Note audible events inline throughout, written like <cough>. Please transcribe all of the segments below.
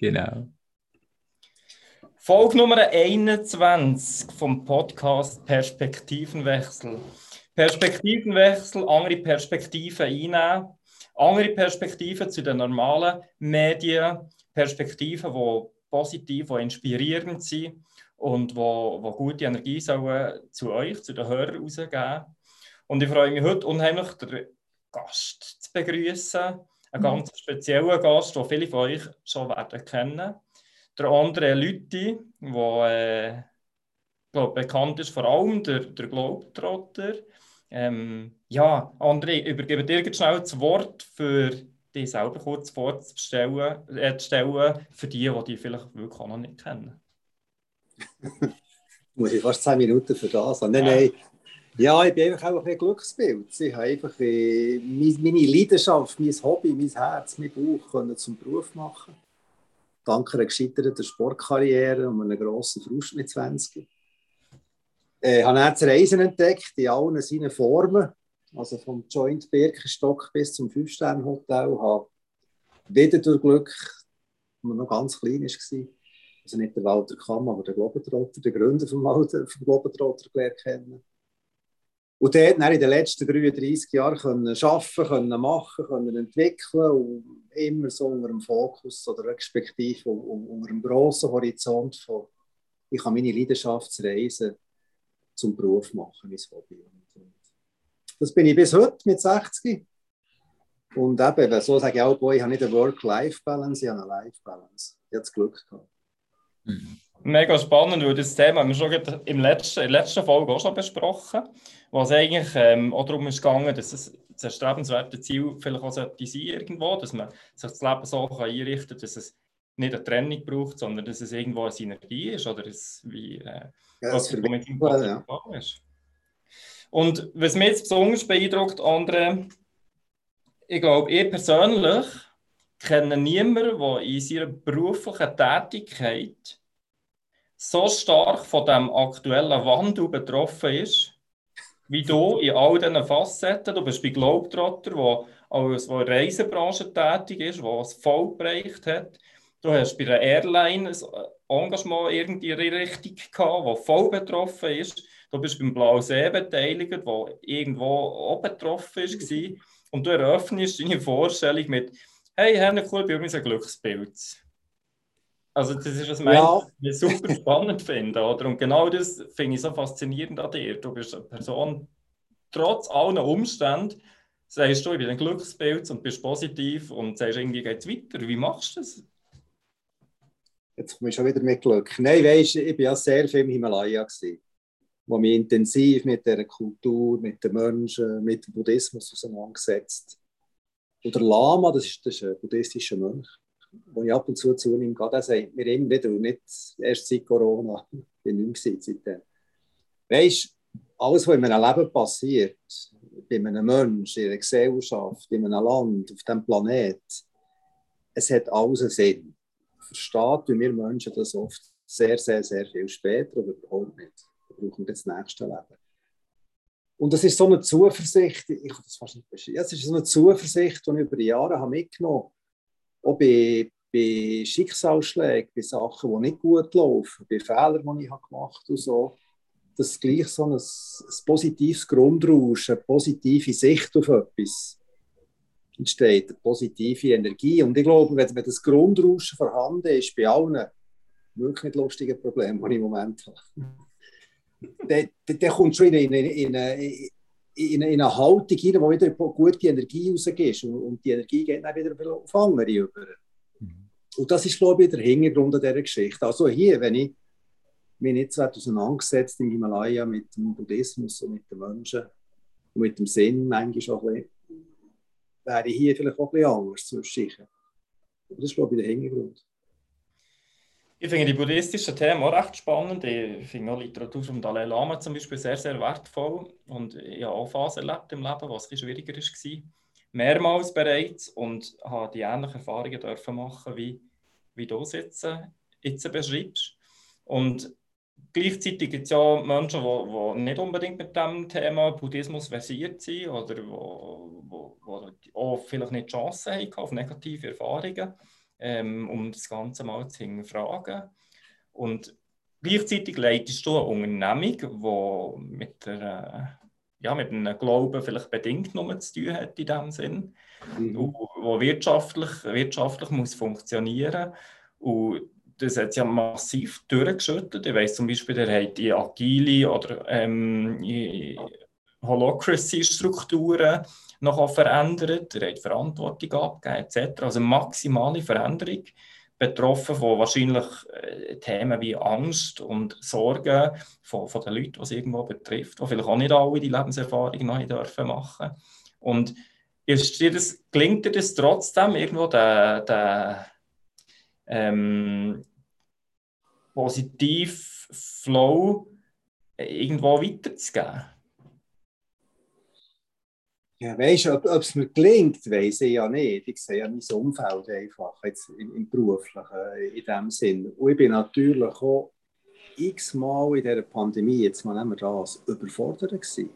Genau. Folge Nummer 21 vom Podcast Perspektivenwechsel. Perspektivenwechsel, andere Perspektiven einnehmen, andere Perspektiven zu den normalen Medien, Perspektiven, die positiv, die inspirierend sind und wo, wo gute Energie sollen zu euch, zu den Hörern rausgeben. Und ich freue mich heute unheimlich, den Gast zu begrüßen, mhm. ganz speziellen Gast, den viele von euch schon werden kennen. Der andere Lütti, der äh, glaub, bekannt ist vor allem der, der Globetrotter. Ähm, ja, André, übergebe dir schnell das Wort für dich selber kurz vorzustellen, äh, stellen, für die, die dich vielleicht wirklich auch noch nicht kennen. <laughs> Muss ich fast 10 Minuten für das haben. Nein, nein. Ja, ich bin einfach auch ein Glücksbild. Ich habe einfach äh, meine Leidenschaft, mein Hobby, mein Herz, mein Bauch zum Beruf machen. Dank einer gescheiterten Sportkarriere und einem grossen Frust mit 20. Äh, ich habe dann das Reisen entdeckt, in allen seinen Formen. Also vom Joint Birkenstock bis zum Fünf-Sterne-Hotel. Habe wieder durch Glück, als man noch ganz klein war, also nicht der Walter Kamm, aber der Globetrotter, der Gründer vom, vom Globetrotter gelernt kennen. Und dort in den letzten 33 Jahren arbeiten, können machen, können entwickeln und immer so unter dem Fokus oder respektive unter einem grossen Horizont von ich kann meine Leidenschaftsreisen zum Beruf machen, mein Hobby. Und das bin ich bis heute mit 60. Und eben, so sage ich auch, boy, ich habe nicht eine Work-Life-Balance, ich habe eine Life-Balance. Ich habe das Glück gehabt. Mhm. Mega spannend, weil das Thema haben wir schon im letzten, in der letzten Folge auch schon besprochen, was eigentlich ähm, auch darum ist gegangen, dass es das erstrebenswerte Ziel vielleicht auch sollte sein irgendwo, dass man sich das Leben so kann einrichten kann, dass es nicht eine Trennung braucht, sondern dass es irgendwo eine Synergie ist oder es wie äh, ja, was mit dem ja. ist. Und was mich jetzt besonders beeindruckt, andere, ich glaube, ich persönlich kenne niemanden, der in seiner beruflichen Tätigkeit so stark von dem aktuellen Wandel betroffen ist, wie du in all diesen Facetten. Du bist bei Globetrotter, wo in der Reisebranche tätig ist, wo es voll bereicht hat. Du hast bei der Airline ein Engagement irgendwie Richtung gehabt, das voll betroffen ist. Du bist beim Blauen See beteiligt, wo irgendwo auch betroffen war. Und du eröffnest deine Vorstellung mit hey, Herr Cool, bei uns ein Glücksbild. Also das ist was ja. ich super spannend finde. Oder? Und genau das finde ich so faszinierend an dir. Du bist eine Person, trotz allen Umständen, sagst du, ich bin ein Glücksbild und bist positiv und sagst, irgendwie geht es weiter. Wie machst du das? Jetzt komme ich schon wieder mit Glück. Nein, weißt ich war ja sehr viel im Himalaya, gewesen, wo mich intensiv mit der Kultur, mit den Menschen, mit dem Buddhismus auseinandergesetzt und der Lama, das ist, das ist ein buddhistischer Mönch, den ich ab und zu zu ihm gehe, der mir immer wieder, und nicht erst seit Corona, ich bin nicht mehr seitdem. Weißt alles, was in meinem Leben passiert, bei einem Menschen, in einer Gesellschaft, in einem Land, auf diesem Planet, es hat alles einen Sinn. Versteht wie wir Menschen das oft sehr, sehr, sehr viel später oder überhaupt nicht. Da brauchen wir das nächste Leben. Und das ist so eine Zuversicht, ich kann das fast nicht beschreiben, es ist so eine Zuversicht, die ich über die Jahre habe mitgenommen habe. Auch bei, bei Schicksalsschlägen, bei Sachen, die nicht gut laufen, bei Fehlern, die ich gemacht habe und so, dass gleich so ein, ein positives Grundrauschen, eine positive Sicht auf etwas entsteht, eine positive Energie. Und ich glaube, wenn, wenn das Grundrauschen vorhanden ist, bei allen wirklich nicht lustigen Problemen, die ich im Moment habe, der, der, der kommt schon in, in, in, in, in eine Haltung rein, wo wieder gute Energie rausgeht. Und, und die Energie geht dann wieder auf andere über. Mhm. Und das ist, glaube ich, der Hintergrund dieser Geschichte. Also hier, wenn ich mich nicht so auseinandergesetzt im Himalaya mit dem Buddhismus und mit den Menschen und mit dem Sinn, manchmal auch ein bisschen, wäre ich hier vielleicht auch ein bisschen anders. Aber das ist, glaube ich, der Hintergrund. Ich finde die buddhistischen Themen auch recht spannend. Ich finde auch Literatur vom Dalai Lama zum Beispiel sehr, sehr wertvoll. Und ich habe auch Phasen erlebt im Leben, was ein schwieriger war. Mehrmals bereits und habe die ähnlichen Erfahrungen dürfen machen, wie, wie du es jetzt, äh, jetzt beschreibst. Und gleichzeitig gibt es ja Menschen, die, nicht unbedingt mit dem Thema Buddhismus versiert sind oder die, die, die auch vielleicht nicht die Chance haben auf negative Erfahrungen. Ähm, um das Ganze mal zu hinterfragen. Und gleichzeitig leitest du eine Unternehmung, die mit, der, ja, mit einem Glauben vielleicht bedingt nur zu tun hat in diesem Sinn, mhm. wo wirtschaftlich, wirtschaftlich muss funktionieren und das hat ja massiv durchgeschüttet. Ich weiss zum Beispiel, der hat die agile oder ähm, Holocracy-Strukturen noch verändert, er hat Verantwortung abgegeben etc. Also maximale Veränderung, betroffen von wahrscheinlich äh, Themen wie Angst und Sorgen von, von den Leuten, die es irgendwo betrifft, die vielleicht auch nicht alle die Lebenserfahrung noch dürfen machen. Und ist dir das, gelingt dir das trotzdem, irgendwo den, den ähm, positiv Flow irgendwo weiterzugeben? Ja, weißt du, ob es mir gelingt, weiß ich ja nicht. Ich sehe ja mein Umfeld einfach, jetzt im, im Beruflichen, in dem Sinn. Und ich bin natürlich auch x-mal in dieser Pandemie, jetzt mal nehmen wir das, überfordert gewesen.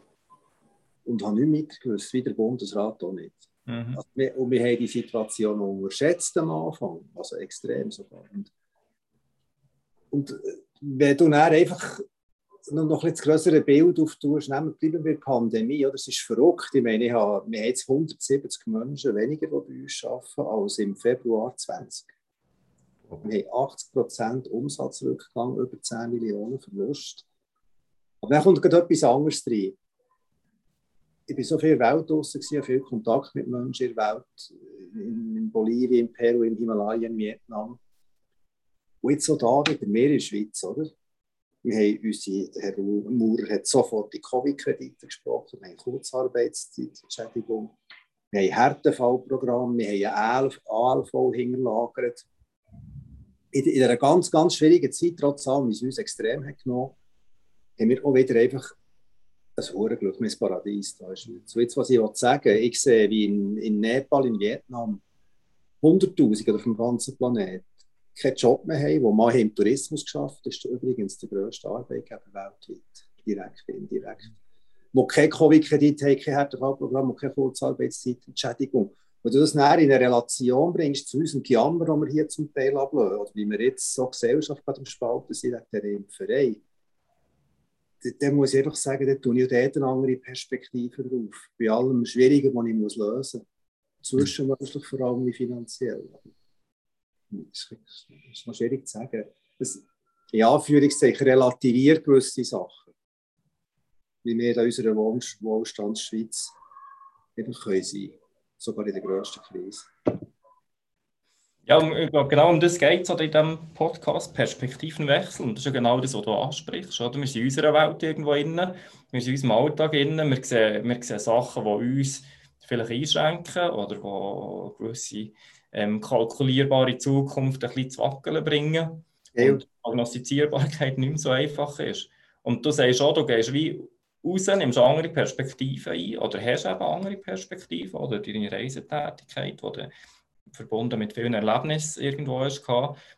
Und habe nicht mitgewusst, wie der Bundesrat auch nicht. Mhm. Also wir, und wir haben die Situation unterschätzt am Anfang, also extrem sogar. Und, und äh, wenn du dann einfach noch ein das größere Bild auftust, nehmen wir bei der Pandemie, oder? es ist verrückt. Ich meine, ich habe, wir haben jetzt 170 Menschen weniger, die bei uns arbeiten, als im Februar 20. Wir haben 80% Umsatzrückgang, über 10 Millionen Verlust. Aber dann kommt gerade etwas anderes rein. Ich war so viel Welt draußen, ich viel Kontakt mit Menschen in der Welt, in Bolivien, in Peru, in Himalaya, in Vietnam. Und jetzt so da wieder mehr in der Schweiz, oder? Wir haben unsere, Herr Maurer hat sofort die Covid-Kredite gesprochen, wir haben Kurzarbeitszeitentschädigung, wir haben Härtefallprogramm, wir haben ALV hingelagert. In, in einer ganz, ganz schwierigen Zeit, trotz allem, wie es uns extrem hat genommen, haben wir auch wieder einfach ein hohes Glück, ein Paradies da ist. So jetzt, was ich sagen will, ich sehe, wie in, in Nepal, in Vietnam, Hunderttausende auf dem ganzen Planeten keinen Job mehr haben, die mal im Tourismus geschafft ist übrigens der grösste Arbeitgeber weltweit, direkt indirekt. Die kein Covid-Kredit haben, kein Härtefallprogramm, keine Kurzarbeitszeitentschädigung. Wenn du das näher in eine Relation bringst zu unserem Gejammer, das wir hier zum Teil ablösen, oder wie wir jetzt so Gesellschaft gerade im Spalten sind, wegen der Impferei, dann muss ich einfach sagen, da tue ich dort eine andere Perspektive drauf. Bei allem Schwierigen, was ich lösen muss. Zwischenmenschlich vor allem wie finanziell das ist noch schwierig zu sagen. Das, in Anführungszeichen relativiert gewisse Sachen. Wie wir in unserer Wohlstandsschweiz eben können sein sogar in der grössten Krise. Ja, genau um das geht es in diesem Podcast, Perspektivenwechsel. Und das ist ja genau das, was du ansprichst. Oder? Wir sind in unserer Welt irgendwo innen, wir sind in unserem Alltag innen, wir sehen, wir sehen Sachen, die uns vielleicht einschränken oder die gewisse ähm, kalkulierbare Zukunft ein bisschen zu wackeln bringen ja. und die Prognostizierbarkeit <laughs> nicht mehr so einfach ist. Und du sagst auch, du gehst wie raus, nimmst andere Perspektiven ein oder hast eben andere Perspektiven oder deine Reisetätigkeit, die du verbunden mit vielen Erlebnissen irgendwo hast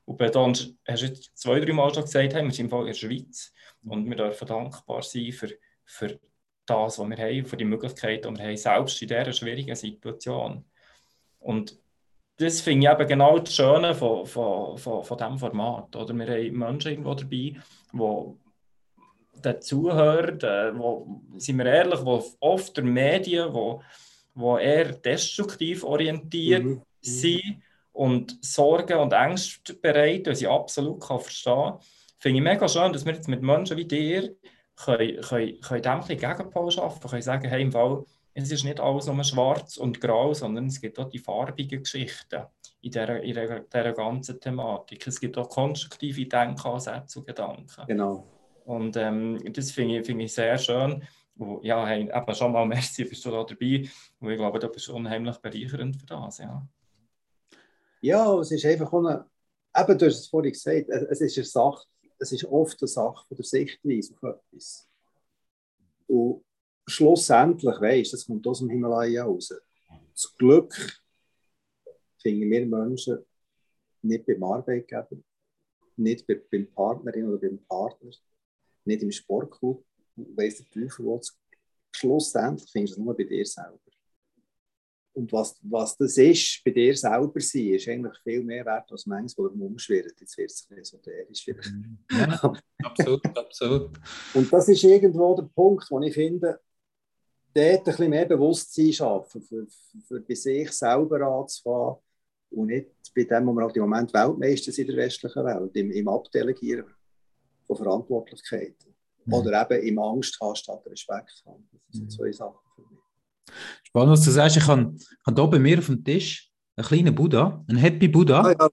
Und dann hast du jetzt zwei, drei Mal schon gesagt, hey, wir sind in der Schweiz und wir dürfen dankbar sein für, für das, was wir haben, für die Möglichkeiten, die wir haben, selbst in dieser schwierigen Situation. Und das finde ich eben genau das Schöne von, von, von, von diesem Format. Oder? Wir haben Menschen irgendwo dabei, die dazuhören, äh, wo, sind wir ehrlich, wo oft der Medien, wo, wo eher destruktiv orientiert mhm. sind und Sorgen und Ängste bereit, was ich absolut kann verstehen kann. Finde ich mega schön, dass wir jetzt mit Menschen wie dir können, können, können dem ein bisschen Gegenpol schaffen können, sagen, hey, im Fall, es ist nicht alles nur schwarz und grau, sondern es gibt auch die farbigen Geschichten in dieser, in dieser ganzen Thematik. Es gibt auch konstruktive Denkansätze und Gedanken. Genau. Und ähm, das finde ich, find ich sehr schön. Und, ja, hey, eben schon mal <laughs> merci, bist du da dabei. Und ich glaube, du bist unheimlich bereichernd für das. Ja, ja es ist einfach eine, eben, du hast es vorhin gesagt, es ist eine Sache, es ist oft eine Sache von der Sichtweise auf etwas. Und schlussendlich, weißt das kommt aus dem Himalaya raus. Das Glück finden wir Menschen nicht beim Arbeitgeber, nicht beim Partnerin oder beim Partner, nicht im Sportclub, weiss der Teufel was. Schlussendlich findest du es nur bei dir selber. und was, was das ist, bei dir selber sein, ist eigentlich viel mehr wert als manches, was umschwirrt. Jetzt wird es esoterisch vielleicht. Ja, absolut, absolut. Und das ist irgendwo der Punkt, wo ich finde, dort ein bisschen mehr Bewusstsein schaffen, für, für, bei sich selber anzufangen und nicht bei dem, wo wir halt im Moment Weltmeister sind in der westlichen Welt, im, im Abdelegieren von Verantwortlichkeiten. Mhm. Oder eben im Angst haben statt Respekt haben. Das sind mhm. zwei Sachen für mich. Spannend, was du sagst. Ich habe, habe hier bei mir auf dem Tisch einen kleinen Buddha, einen Happy Buddha. Ah, ja.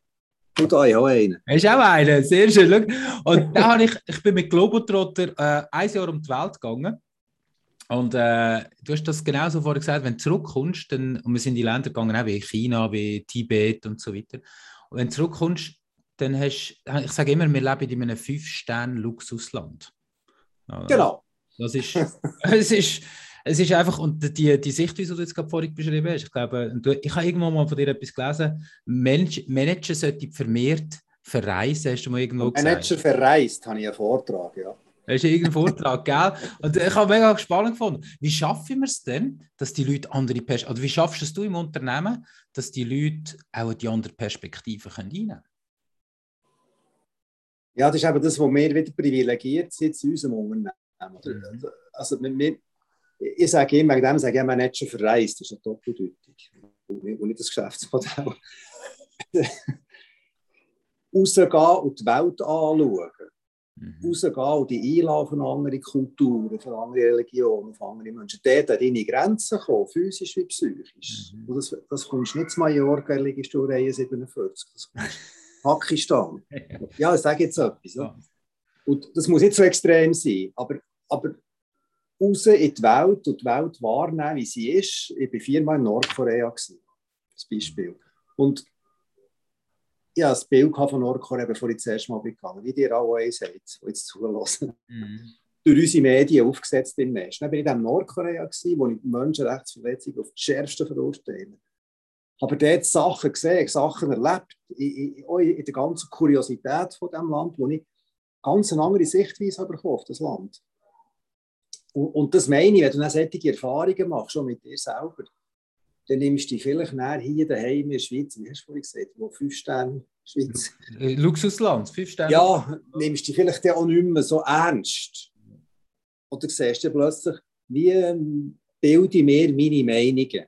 Buddha, habe einen. Hast auch einen? Sehr schön. Und da habe ich, ich bin mit Globotrotter äh, ein Jahr um die Welt gegangen. Und äh, du hast das genauso vorher gesagt, wenn du zurückkommst, dann, und wir sind in die Länder gegangen, auch wie China, wie Tibet und so weiter. Und wenn du zurückkommst, dann hast du, ich sage immer, wir leben in einem Fünf-Sterne-Luxusland. Genau. Das ist, <laughs> es ist, es ist einfach, und die, die Sichtweise, die du jetzt gerade vorhin beschrieben hast, ich glaube, ich habe irgendwann mal von dir etwas gelesen, Mensch, Manager sollten vermehrt verreisen, hast du mal irgendwo gesagt? Manager verreist, habe ich einen Vortrag, ja. Das ist irgendein Vortrag, gell? Und ich habe mega spannend gefunden. Wie schaffen wir es denn, dass die Leute andere Perspektiven, oder wie schaffst du es du im Unternehmen, dass die Leute auch die andere Perspektive einnehmen können? Ja, das ist eben das, was wir wieder privilegiert sind in unserem Unternehmen. Mhm. Also, wir, ich sage immer, wegen dem sage ich, man nicht schon verreist, das ist eine Doppeldeutung. Und nicht das Geschäftsmodell. <laughs> Rausgehen und die Welt anschauen. Mhm. Rausgehen und die einladen auf andere Kulturen, auf andere Religionen, auf andere Menschen. Dort an deine Grenzen kommen, physisch wie psychisch. Mhm. Und das, das kommst nicht zu Mallorca, liegst du Reihe 47. Das kommst <laughs> Pakistan. ja, ich sage jetzt etwas. Ja. Und das muss nicht so extrem sein, aber, aber raus in die Welt und die Welt wahrnehmen, wie sie ist. Ich war viermal in Nordkorea, das Beispiel. Und ich hatte ein Bild von Nordkorea, bevor ich das erste Mal gegangen wie dir alle sagt, die jetzt zulassen. Mhm. Durch unsere Medien aufgesetzt im Netz. Dann war ich in Nordkorea, gewesen, wo ich Menschenrechtsverletzungen auf die schärfste verurteile. Aber dort Sachen gesehen, Sachen erlebt, in, in, in der ganzen Kuriosität von diesem Land, wo ich ganz eine andere Sichtweise bekommen auf das Land. Und, und, das meine ich, wenn du dann solche Erfahrungen machst, schon mit dir selber, dann nimmst du dich vielleicht näher hier daheim in der Schweiz, wie hast du vorhin gesagt, wo fünf Sterne Schweiz. Äh, Luxusland, fünf Sterne. Ja, nimmst du dich vielleicht auch nicht mehr so ernst. Oder siehst du plötzlich, wie ähm, bilde ich mir meine Meinungen.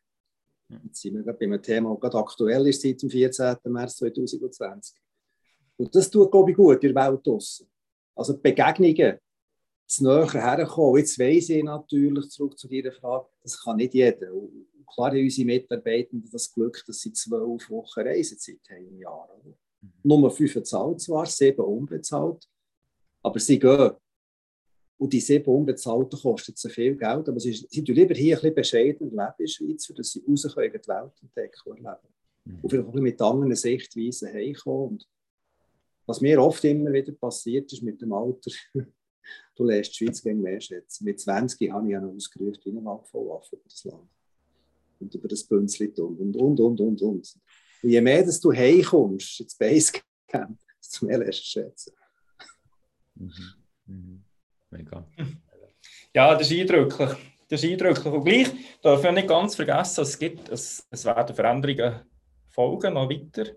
Jetzt sind wir gerade bei einem Thema, das gerade aktuell ist seit dem 14. März 2020. Und das tut, glaube ich, gut in der Welt draussen. Also Begegnungen, zu näher herkommen. Jetzt weiss ich natürlich, zurück zu Ihrer Frage, das kann nicht jeder. Und klar haben unsere Mitarbeitenden das Glück, dass sie zwölf Wochen Reisezeit haben im Jahr. Oder? Mhm. Nummer fünf bezahlt zwar, sieben unbezahlt, aber sie gehen. Und die sieben unbezahlten kosten so viel Geld, aber sie, sie tun lieber hier ein bisschen bescheiden leben in der Schweiz, dass sie raus können, die Welt entdecken und erleben. Mhm. Und vielleicht auch mit anderen Sichtweisen heimkommen. Und was mir oft immer wieder passiert ist mit dem Alter, <laughs> du lässt die Schweiz gegen mehr schätzen. Mit 20 habe ich ja noch ausgerufen wie ein Abfallwaffe über das Land. Und über das Bünzlitum und, und, und, und, und. Und je mehr dass du heimkommst ins Basecamp, desto mehr lässt du schätzen. Mhm. Mhm. Mega. Ja, das ist eindrücklich. Das ist eindrücklich. Und gleich darf ich nicht ganz vergessen, es, gibt, es, es werden Veränderungen folgen, noch weiter.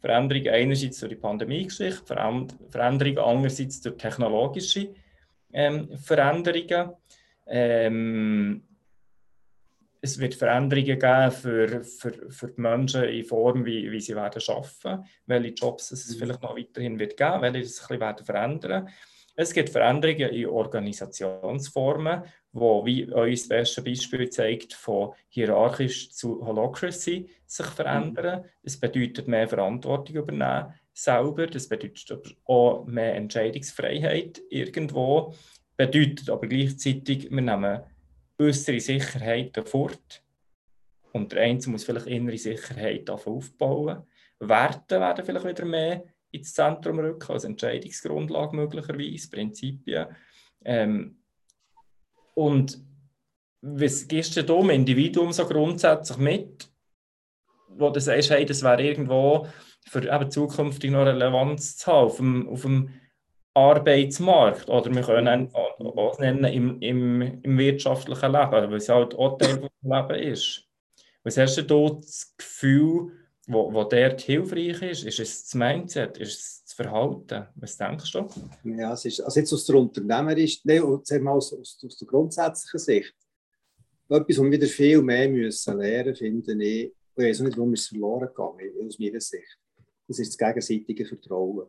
Veränderungen einerseits durch die Pandemie-Geschichte, Veränderungen andererseits durch technologische ähm, Veränderungen. Ähm, es wird Veränderungen geben für, für, für die Menschen in Form, wie, wie sie werden arbeiten, welche Jobs es mhm. vielleicht noch weiterhin wird geben, welche es ein bisschen werden verändern. Es gibt Veränderungen in Organisationsformen, wo, wie uns das beste Beispiel zeigt, von hierarchisch zu Holocracy sich verändern. Es bedeutet mehr Verantwortung übernehmen selber. Das bedeutet auch mehr Entscheidungsfreiheit irgendwo. Bedeutet aber gleichzeitig, wir nehmen äußere Sicherheiten fort. Und der Einzelne muss vielleicht innere Sicherheit aufbauen. Werte werden vielleicht wieder mehr ins Zentrum rücken, als Entscheidungsgrundlage möglicherweise, Prinzipien. Ähm, und was gibst du dem Individuum so grundsätzlich mit, wo du sagst, hey, das wäre irgendwo für eben zukünftig noch Relevanz zu haben auf dem, auf dem Arbeitsmarkt oder wir können auch nennen im, im, im wirtschaftlichen Leben, weil es halt auch Teil des Lebens ist. Was hast du da das Gefühl, wo, wo dort hilfreich ist? Ist es das Mindset? Ist es das Verhalten? Was denkst du? Ja, es ist, also jetzt aus der Unternehmerischen, nein, aus, aus, aus der grundsätzlichen Sicht, etwas, was wieder viel mehr müssen lernen finde ich, ich weiß nicht, warum es verloren gegangen aus meiner Sicht. Das ist das gegenseitige Vertrauen.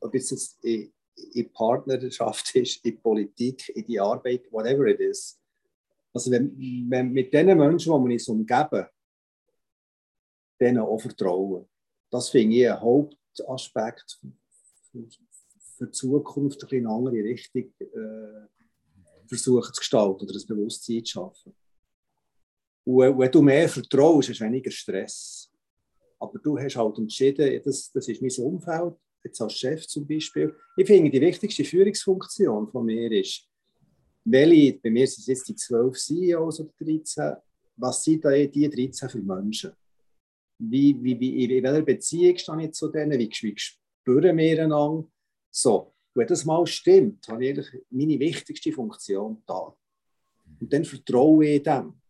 Ob jetzt in, in Partnerschaft ist, in Politik, in die Arbeit, whatever it is. Also wenn, wenn mit den Menschen, die wir uns umgeben, denen auch vertrauen. Das finde ich ein Hauptaspekt für, die Zukunft, ein eine andere Richtung äh, versuchen zu gestalten oder das Bewusstsein zu schaffen. Und wenn du mehr vertraust, hast du weniger Stress. Aber du hast halt entschieden, das, das ist mein Umfeld, jetzt als Chef zum Beispiel. Ich finde, die wichtigste Führungsfunktion von mir ist, welche, bei mir sind es jetzt die 12 CEOs oder 13, was sind da die 13 für Menschen? Wie, wie, wie, in welcher Beziehung stehe ich zu denen? Wie, wie spüren wir einander? So, wenn das mal stimmt, habe ich meine wichtigste Funktion da. Und dann vertraue ich dem,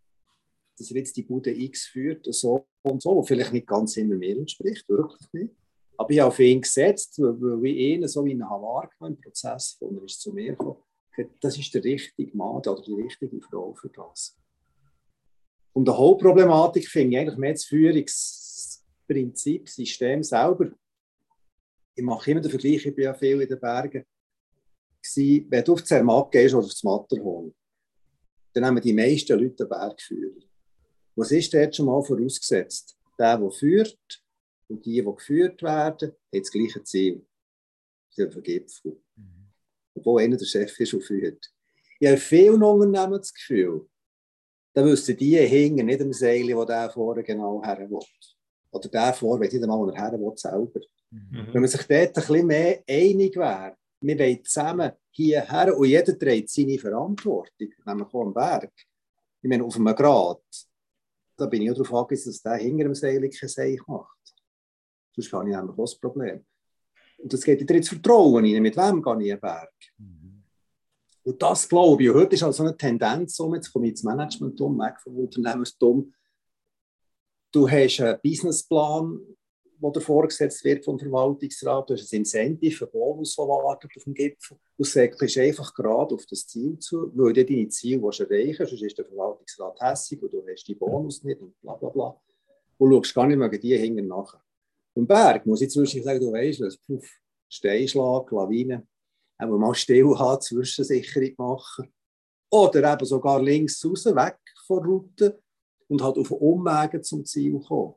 dass er jetzt die Bude X führt, so und so, was vielleicht nicht ganz immer mir entspricht, wirklich nicht. Aber ich habe auf ihn gesetzt, weil ich ihn so wie ihn wahrgenommen im Prozess, und er ist zu mir gekommen. Das ist der richtige Mann oder die richtige Frau für das. Und die Hauptproblematik finde ich eigentlich mehr das Führungsprinzip, System selber. Ich mache immer den Vergleich, ich bin ja viel in den Bergen. Wenn du auf Zermatt gehst oder auf das Matterhorn, dann haben die meisten Leute einen Bergführer. Was ist dort schon mal vorausgesetzt? Der, der führt und die, die geführt werden, haben das gleiche Ziel. Sie haben Gipfel. Mhm. Obwohl einer der Chef ist und führt. Ich habe vielen Unternehmen das Gefühl, da wüssten die hinten nicht am Seil, wo der vorne genau her will. Oder der vorne, weiß nicht einmal, wo er her will, selber. Mhm. Wenn man sich dort ein bisschen mehr einig wäre, wir wollen zusammen hierher und jeder trägt seine Verantwortung, nämlich auch am Berg. Ich meine, auf einem Grad, da bin ich auch darauf angewiesen, dass der hinter dem Seil kein Seil macht. Sonst habe ich nämlich auch das Problem. Und das geht wieder ins Vertrauen rein. Mit wem gehe ich einen Berg? Mhm. Und das glaube ich. heute ist also eine Tendenz, um, jetzt komme ich ins Management um, weg vom Unternehmenstum. Du hast einen Businessplan, der dir vorgesetzt wird vom Verwaltungsrat. Du hast ein Incentive, einen Bonus, der wartet auf dem Gipfel. Du säckelst einfach gerade auf das Ziel zu, weil du deine Ziele erreichen willst. Sonst ist der Verwaltungsrat hässlich und du hast die Bonus nicht und bla bla bla. Und schaust gar nicht mehr die hinten nachher. Und Berg muss ich zwischendurch sagen, du weißt, was, puff, Steinschlag, Lawine, eben mal still haben, Zwischensicherung machen. Oder eben sogar links raus, weg von der Route und halt auf Umwegen zum Ziel kommen.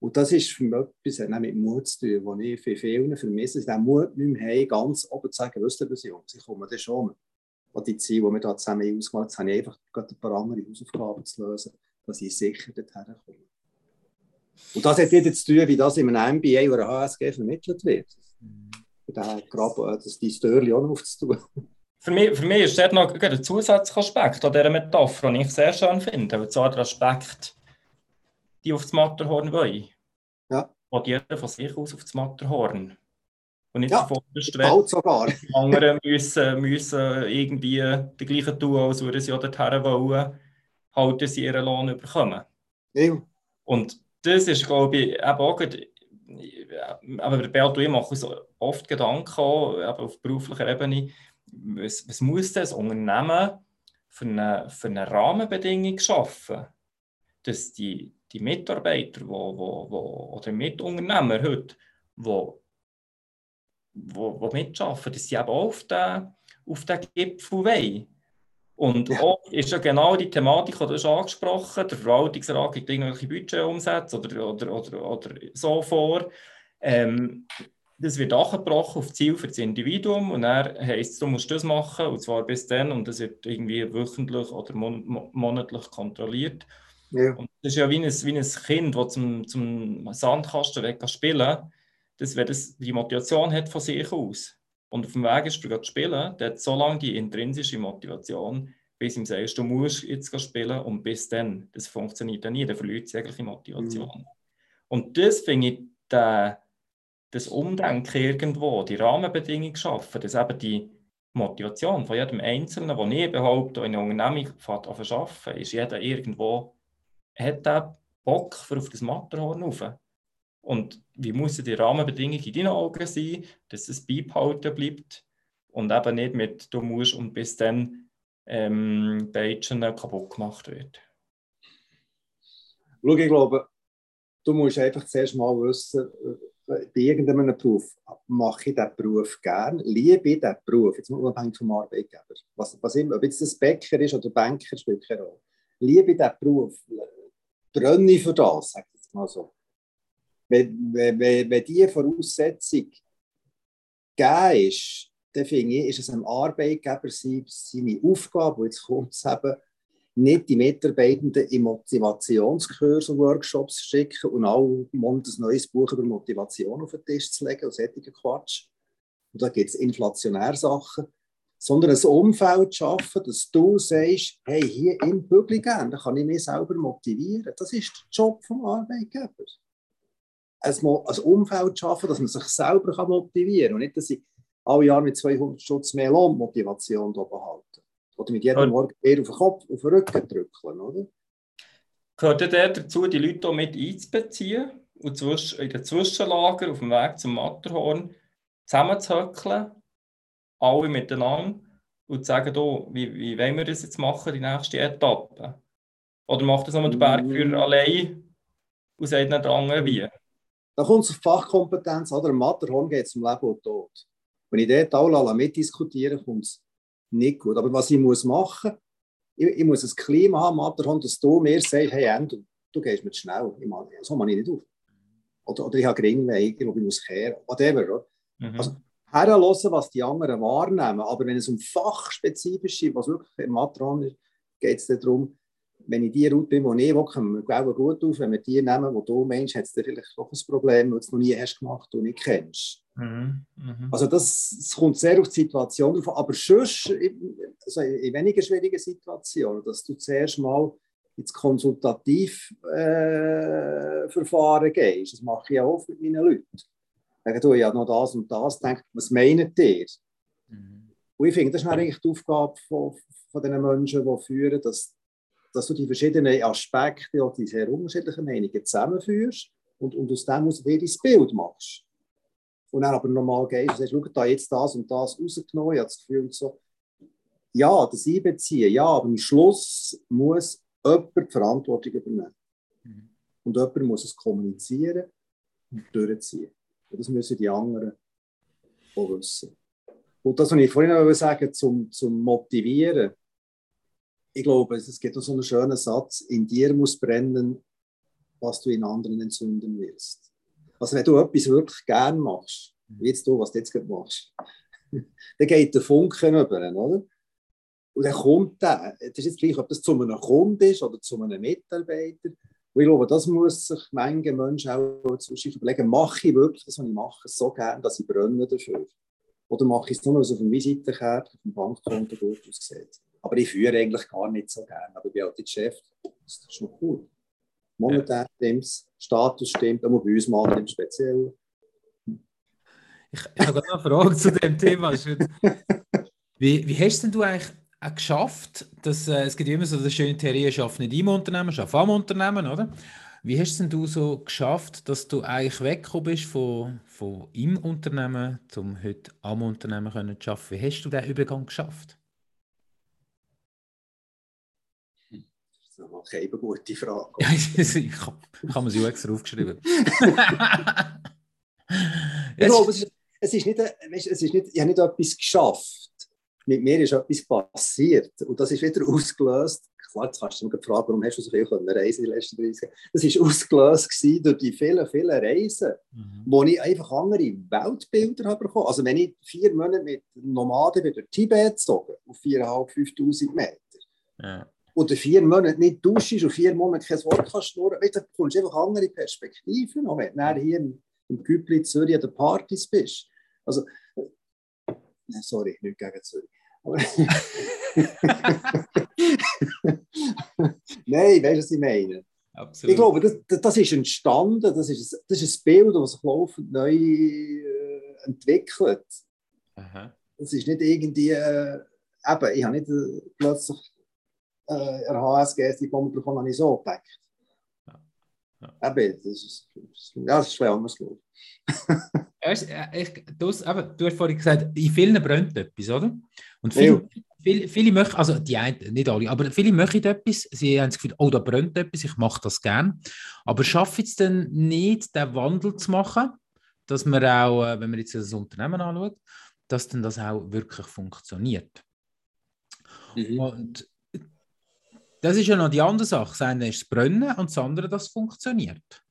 Und das ist für mich etwas mit Mut zu tun, wo ich für viele vermisse, den Mut nicht mehr haben, ganz oben zu sagen, wisst ihr was, Jungs, ich komme dann schon an die Ziele, die wir da zusammen ausgemacht haben, habe ich einfach ein paar andere Hausaufgaben zu lösen, dass ich sicher dorthin komme. Und das hat wieder zu tun, wie das in einem MBA oder HSG vermittelt wird. Da gerade das die Störli auch noch aufzutun. Für mich, für mich ist das noch ein zusätzlicher Aspekt an dieser Metapher, den ich sehr schön finde. Und zwar der Aspekt, die auf das Matterhorn wollen. Ja. Und jeder von sich aus auf das Matterhorn. Und nicht ja, bald sogar. Die anderen müssen, müssen irgendwie die gleichen tun, als würden sie auch dorthin wollen, halten sie ihren Lohn bekommen. Ja. Und das ist, glaube ich, eben auch aber Beat und ich machen uns oft Gedanken, auch, auf beruflicher Ebene, was, was muss das Unternehmen für eine, für eine Rahmenbedingung schaffen, dass die, die Mitarbeiter wo, wo, wo, oder Mitunternehmer heute, wo, wo, wo mitschaffen, dass sie eben auf den, auf den Gipfel wollen. Und ja. oft ist ja genau die Thematik, die du schon angesprochen hast, der Verwaltungsrat gibt irgendwelche Budgetumsätze oder, oder, oder, oder so vor. Ähm, das wird angebrochen auf Ziel für das Individuum und dann heisst es, du musst das machen und zwar bis dann und das wird irgendwie wöchentlich oder mon monatlich kontrolliert. Ja. Und das ist ja wie ein, wie ein Kind, das zum, zum Sandkasten weg spielen das, wenn das die Motivation hat von sich aus und auf dem Weg ist, für zu spielen, der hat so lange die intrinsische Motivation, bis ihm sagst, du musst jetzt spielen und bis dann. Das funktioniert dann nie, der verliert jegliche Motivation. Mhm. Und das finde ich, der, das Umdenken irgendwo, die Rahmenbedingungen schaffen, dass eben die Motivation von jedem Einzelnen, der ich behaupte, in einer Unternehmung fährt arbeiten, ist jeder irgendwo, hat der Bock für auf das Matterhorn rauf. Und wie müssen die Rahmenbedingungen in deinen Augen sein, dass es beibehalten bleibt und eben nicht mit du musst und bis dann ähm, Beitschen kaputt gemacht wird. Schau, ich glaube, du musst einfach zuerst mal wissen, äh, bei irgendeinem Beruf, mache ich diesen Beruf gern, liebe ich diesen Beruf, jetzt unabhängig vom Arbeitgeber. Was, was immer, ob jetzt das Bäcker ist oder Banker, spielt keine Rolle. Liebe ich diesen Beruf, brenne ich für das, sag ich jetzt mal so. Wenn, wenn, wenn diese Voraussetzung gegeben ist, dann finde ich, ist es einem Arbeitgeber seine Aufgabe, und jetzt kommt es eben, nicht die Mitarbeitenden in Motivationskurse und Workshops schicken und auch mal ein neues Buch über Motivation auf den Tisch zu legen und solchen Quatsch. Und da gibt es inflationäre Sachen. Sondern ein Umfeld zu schaffen, dass du sagst, hey, hier in Bügligen, da kann ich mich selber motivieren. Das ist der Job des Ein, ein Umfeld schaffen, dass man sich selber motivieren kann und nicht, dass ich alle Jahre mit 200 Stutz mehr Lohnmotivation behalte. Oder mit jedem Morgen eher auf den Kopf, auf den Rücken drücken, oder? Gehört der dazu, die Leute auch mit einzubeziehen und in den Zwischenlager auf dem Weg zum Matterhorn zusammenzuhöckeln, alle miteinander und zu sagen, oh, wie, wie wollen wir das jetzt machen, die nächste Etappe? Oder macht das nur der Bergführer mm. allein und sagt nicht der andere wie? Da kommt es auf Fachkompetenz, oder? Im Matterhorn geht es um Leben und Tod. Wenn ich dort alle mitdiskutiere, kommt es nicht gut. Aber was ich muss machen muss, ich, ich, muss ein Klima haben, Matterhorn, dass du mir sagst, hey, Andrew, du gehst mir schnell. Ich mache, so mache ich nicht auf. Oder, oder ich habe Geringwege, wo ich muss kehren. Whatever. Mhm. Also, herhören, was die anderen wahrnehmen. Aber wenn es um fachspezifische, was wirklich im Matron ist, geht es darum, wenn ich die Route bin, die ich will, kommen wir gut auf. Wenn wir die nehmen, die du meinst, hat es vielleicht doch ein Problem, das du noch nie hast gemacht und nicht kennst. Mhm. Mhm. Also das, das, kommt sehr auf die Situation drauf aber sonst, also in weniger schwierigen Situationen, dass du zuerst mal ins Konsultativverfahren äh, gehst. Das mache ich auch mit meinen Leuten. Ich habe noch das und das, denke, was meint ihr? Mhm. Und ich finde, das ist eigentlich die Aufgabe von, von den Menschen, die führen, dass, dass du die verschiedenen Aspekte oder die sehr unterschiedlichen Meinungen zusammenführst und, und aus dem aus dir dein Bild machst. Und dann aber nochmal gehst und sagst, schau, da jetzt das und das rausgenommen, ich habe das Gefühl, so, ja, das Einbeziehen, ja, aber am Schluss muss jemand die Verantwortung übernehmen. Mhm. Und jemand muss es kommunizieren und durchziehen. Und das müssen die anderen auch wissen. Und das, was ich vorhin noch sagen zum, zum Motivieren, ich glaube, es gibt so einen schönen Satz, in dir muss brennen, was du in anderen entzünden willst. Also wenn du etwas wirklich gern machst, wie jetzt du, was du jetzt gerade machst, <laughs> dann geht der Funken über, oder? Und dann kommt der, das ist jetzt gleich, ob das zu einem Kunden ist oder zu einem Mitarbeiter, und ich glaube, das muss sich manche Menschen auch zwischen überlegen, mache ich wirklich das, was ich mache, so gern, dass ich brenne dafür? Oder mache ich es nur, was auf dem Visitenkarte, auf dem Bankkonto gut aussieht? Aber ich führe eigentlich gar nicht so gern. Aber ich bin halt der Chef. Das ist schon cool. Monetär stimmt Status stimmt, aber bei uns mal im Speziellen. Ich, ich habe eine Frage zu dem Thema. <laughs> Wie, wie hast denn du eigentlich auch geschafft, dass äh, es gibt immer so eine schöne Theorie, schaff nicht im Unternehmen, schaff am Unternehmen, oder? Wie hast denn du so geschafft, dass du eigentlich weggekommen bist von, von im Unternehmen, um heute am Unternehmen können zu arbeiten? Wie hast du diesen Übergang geschafft? Keine gute Frage. <laughs> ich <laughs> habe mir sie extra aufgeschrieben. <laughs> ich glaube, es ist, es ist nicht, es ist nicht, ich habe nicht etwas geschafft mit mir ist etwas passiert und das ist wieder ausgelöst. Klar, jetzt kannst du mich fragen, warum hast du so viel können reisen in den letzten 30 Jahren? Das ist ausgelöst durch die vielen, vielen Reisen, mhm. wo ich einfach andere Weltbilder habe bekommen. Also wenn ich vier Monate mit Nomaden wieder Tibet gezogen, auf 4'500, 5'000 Meter, ja. Oder vier Monate nicht duschst und vier Monate kein Wort kannst schnurren, dann bekommst du einfach andere Perspektiven, wenn du hier im, im Güppli Zürich an den Partys bist. Also, sorry, nicht gegen Zürich. <laughs> Nein, weißt du, was ich meine? Absolut. Ich glaube, das, das ist entstanden, das ist, das ist ein Bild, das sich laufend neu äh, entwickelt. Aha. es ist nicht irgendwie, äh, eben, ich habe nicht äh, plötzlich äh, der HSG die Bombe bekommen, habe ich so gedacht. Ja. Ja. Eben, das ist, ja, das ist ein anders, glaube ich. ich das, eben, du hast vorhin gesagt, in vielen brennt etwas, oder? Und viele, viele, viele möchten, also die einen, nicht alle, aber viele möchten etwas, sie haben das Gefühl, oh, da brennt etwas, ich mache das gern. Aber schaffen es dann nicht, den Wandel zu machen, dass man auch, äh, wenn man jetzt das Unternehmen anschaut, dass dann das auch wirklich funktioniert. Mhm. Und das ist ja noch die andere Sache. Das eine ist das Brennen und das andere, das funktioniert.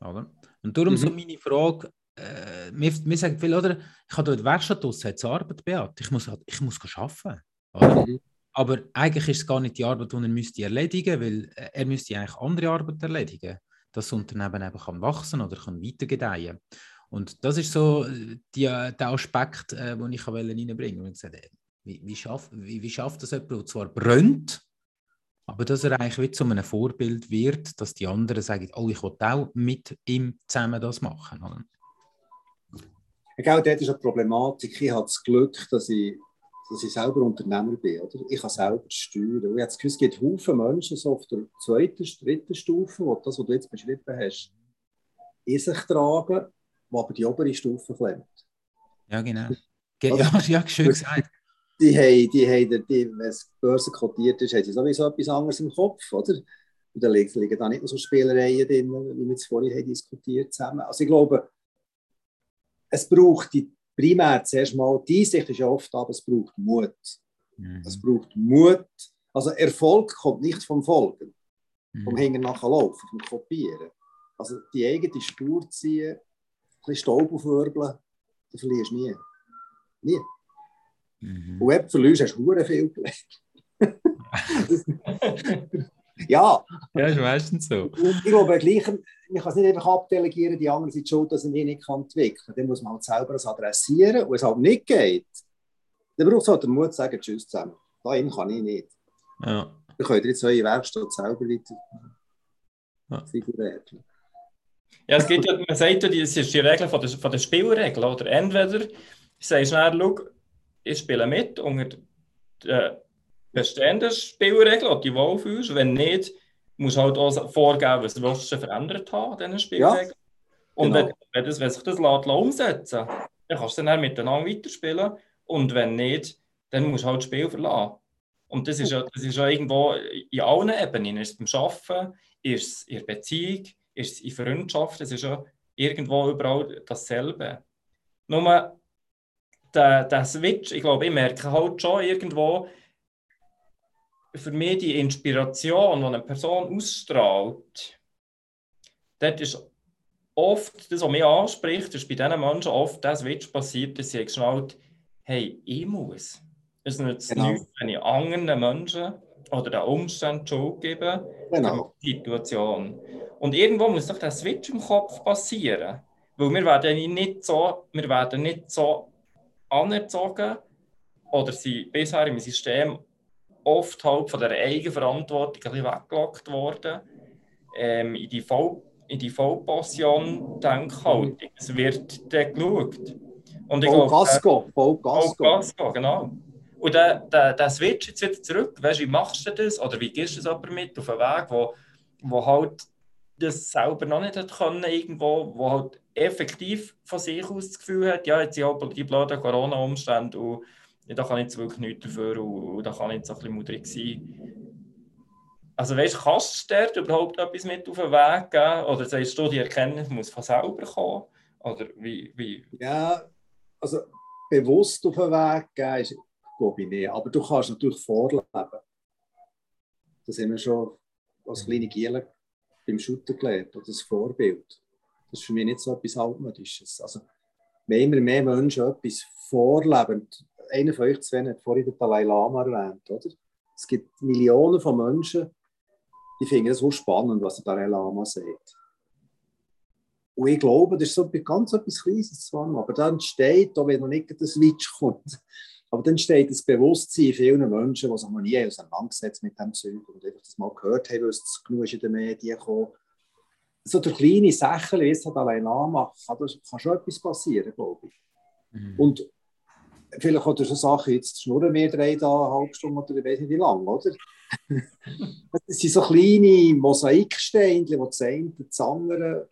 Oder? Und darum mhm. so meine Frage, äh, mir, mir sagen viele, oder, ich habe dort Werkstatt aus, hat Arbeit, Beat. Ich muss, ich muss arbeiten. Oder? Mhm. Aber eigentlich ist es gar nicht die Arbeit, die er müsste erledigen müsste, weil äh, er müsste eigentlich andere Arbeit erledigen, dass das Unternehmen eben kann wachsen oder kann weitergedeihen. Und das ist so äh, die, der Aspekt, äh, den ich reinbringen wollte. Gesagt, äh, wie, wie, schafft, wie, wie schafft das jemand, der zwar brennt, aber dass er eigentlich wie zu einem Vorbild wird, dass die anderen sagen, oh, ich will auch mit ihm zusammen das machen. Oder? Genau, dort ist eine Problematik. Ich habe das Glück, dass ich, dass ich selber Unternehmer bin. Oder? Ich kann selber steuern. ich habe das Gefühl, es gibt Haufen Menschen so auf der zweiten, dritten Stufe, wo das, was du jetzt beschrieben hast, in sich tragen die aber die obere Stufe klemmt. Ja, genau. Ge ja, ja, schön <laughs> gesagt. Die haben, die haben die, wenn es Börse kotiert ist, haben sie sowieso etwas anderes im Kopf, oder? Und da liegen, da nicht nur so Spielereien drin, wie wir es vorhin haben diskutiert zusammen. Also ich glaube, es braucht die, primär zuerst mal, die Sicht ist ja oft, aber es braucht Mut. Mhm. Es braucht Mut. Also Erfolg kommt nicht vom Folgen, mhm. vom Hängen nachher laufen, vom Kopieren. Also die eigene Spur ziehen, bisschen Staub aufwirbeln, dann verlierst du nie. Nie. Mhm. Und wenn du verlierst, hast du viel gelernt. <laughs> ja. Ja, ist meistens so. Und ich glaube, gleich, man kann es nicht einfach abdelegieren, die anderen sind schuld, dass er mich nicht entwickeln kann. Dann muss man halt selber das adressieren. Und es halt nicht geht, dann braucht es halt den Mut zu sagen, tschüss zusammen. Dahin kann ich nicht. Ja. Dann könnt ihr jetzt eure Werkstatt selber weiter ja. figurieren. Ja, es gibt ja, man sagt ja, das ist die Regel von der, von der Spielregel. Oder entweder sagst du schnell, schau, ich spiele mit unter den bestehenden Spielregeln, die du wohlfühlst. Wenn nicht, musst du halt auch vorgeben, was du verändert haben, diesen Spielregeln. Ja, und genau. wenn, wenn, das, wenn sich das lässt, umsetzen dann kannst du dann miteinander weiterspielen. Und wenn nicht, dann musst du halt das Spiel verlassen. Und das ist ja, das ist ja irgendwo in allen Ebenen. Ist es beim Arbeiten, ist es in der Beziehung, ist es in Freundschaft, es ist ja irgendwo überall dasselbe. Nur der, der Switch, ich glaube, ich merke halt schon irgendwo, für mich die Inspiration, die eine Person ausstrahlt, dort ist oft, das, was mich anspricht, ist bei diesen Menschen oft der Switch passiert, dass sie geschnallt hey, ich muss. Es nützt genau. nichts, wenn ich anderen Menschen oder den Umständen Schuld gebe genau. die Situation. Und irgendwo muss doch der Switch im Kopf passieren. Weil wir werden nicht so, wir werden nicht so anerzogen oder sind bisher im System oft halt von der Eigenverantwortung ein bisschen weggelockt worden. Ähm, in die Voll in die Vollpassion Denkhaltung. Es wird dann geschaut. Und ich glaube, Gasco, Voll Gasco. Gasco, genau. Und der, der, der Switch jetzt wieder zurück, weißt, wie machst du das? Oder wie gehst du das aber mit auf einen Weg, wo, wo halt das selber noch nicht hat können, irgendwo, wo halt effektiv von sich aus das Gefühl hat, ja, jetzt sind halt die Corona-Umstände da kann ich jetzt wirklich nichts dafür da kann ich jetzt ein bisschen mutig sein. Also weißt kannst du dort überhaupt etwas mit auf den Weg geben? Oder sagst du, die Erkenntnis muss von selber kommen? Oder wie, wie? Ja, also bewusst auf den Weg geben ist, glaube ich nicht. Aber du kannst natürlich vorleben. Das haben wir schon als kleine Giele beim Shooter gelernt, oder das Vorbild. Das ist für mich nicht so etwas Altmodisches. Also, wenn immer mehr Menschen etwas vorleben, einer von euch zwei hat vorhin den Dalai Lama erwähnt, oder? Es gibt Millionen von Menschen, die finden es so spannend, was der Dalai Lama sagt. Und ich glaube, das ist so ganz etwas Kleines zwar, aber dann entsteht, auch wenn noch nicht der Switch kommt, aber dann steht das Bewusstsein in vielen Menschen, die sich noch nie auseinandergesetzt mit dem Zeug und einfach das mal gehört haben, weil es genug in den Medien kommt. So durch kleine Sachen, wie es halt allein anmacht, kann, das, kann schon etwas passieren, glaube ich. Mhm. Und vielleicht auch durch so Sachen, jetzt schnurren wir drei da eine halbe Stunde oder ich weiß nicht wie lange, oder? <laughs> Es sind so kleine Mosaiksteine, die das eine das andere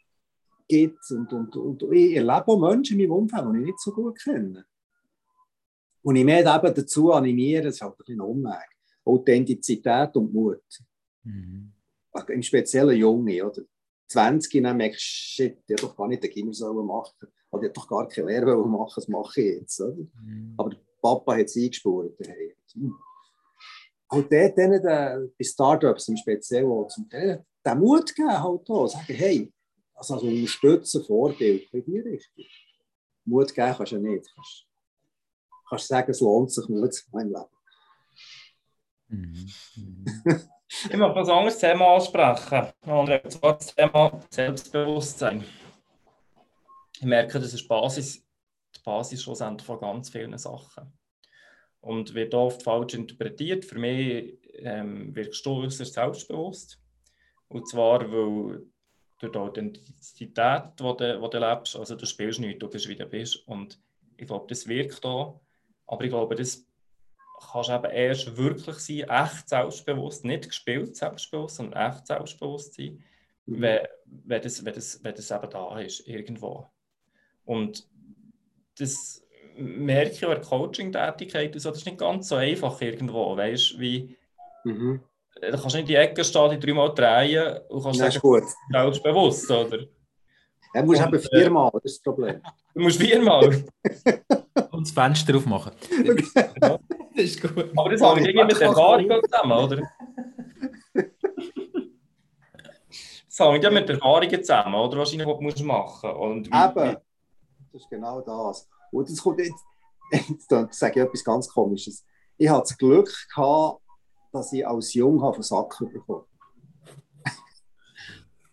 gibt. Und, und, und ich erlebe auch Menschen in meinem Umfeld, die ich nicht so gut kenne. Und ich mehr eben dazu animieren, das ist halt ein bisschen ein Umweg. Authentizität und Mut. Mhm. Im speziellen Junge, oder? 20 dann merkst shit, ich doch gar nicht den Gimmer machen Oder ich doch gar keine Lehre machen was mache ich jetzt? Oder? Mhm. Aber der Papa hat es eingespurt. Hey. Halt dort denen, bei Startups im Speziellen, zum Teil den Mut geben, halt auch. Sagen, hey, also, also unterstützen, Vorbild, in die Richtung. Mut geben kannst du ja nicht. Kannst, kannst sagen, es lohnt sich, Mut zu haben im Leben. Mhm. <laughs> ich möchte ein anderes Thema ansprechen. Und zwar das Thema Selbstbewusstsein. Ich merke, das ist die Basis, die Basis schlussendlich von ganz vielen Sachen. Und wird oft falsch interpretiert. Für mich ähm, wirkst du äußerst selbstbewusst. Und zwar, weil durch die Authentizität, die du, die du lebst, also du spielst nicht, du bist wie du bist. Und ich glaube, das wirkt auch. Aber ich glaube, das kannst eben erst wirklich sein, echt selbstbewusst, nicht gespielt selbstbewusst, sondern echt selbstbewusst sein, mhm. wenn, wenn, das, wenn, das, wenn das eben da ist, irgendwo. Und das merke ich bei der Coaching-Tätigkeit, das ist nicht ganz so einfach irgendwo, weißt du, wie... Mhm. Da kannst du nicht in die Ecke stehen, die dreimal drehen und kannst das sagen, gut. selbstbewusst, oder? Er muss eben viermal, das ist das Problem. Du musst viermal. <laughs> und das Fenster aufmachen. Das ist gut. Aber das habe ich irgendwie mit Erfahrung zusammen, oder? Das hängt ja mit Erfahrungen zusammen, oder? Wahrscheinlich, was du musst machen musst. Eben, das ist genau das. Und das kommt jetzt, jetzt sage ich etwas ganz Komisches. Ich hatte das Glück gehabt, dass ich als Jung habe Sack bekommen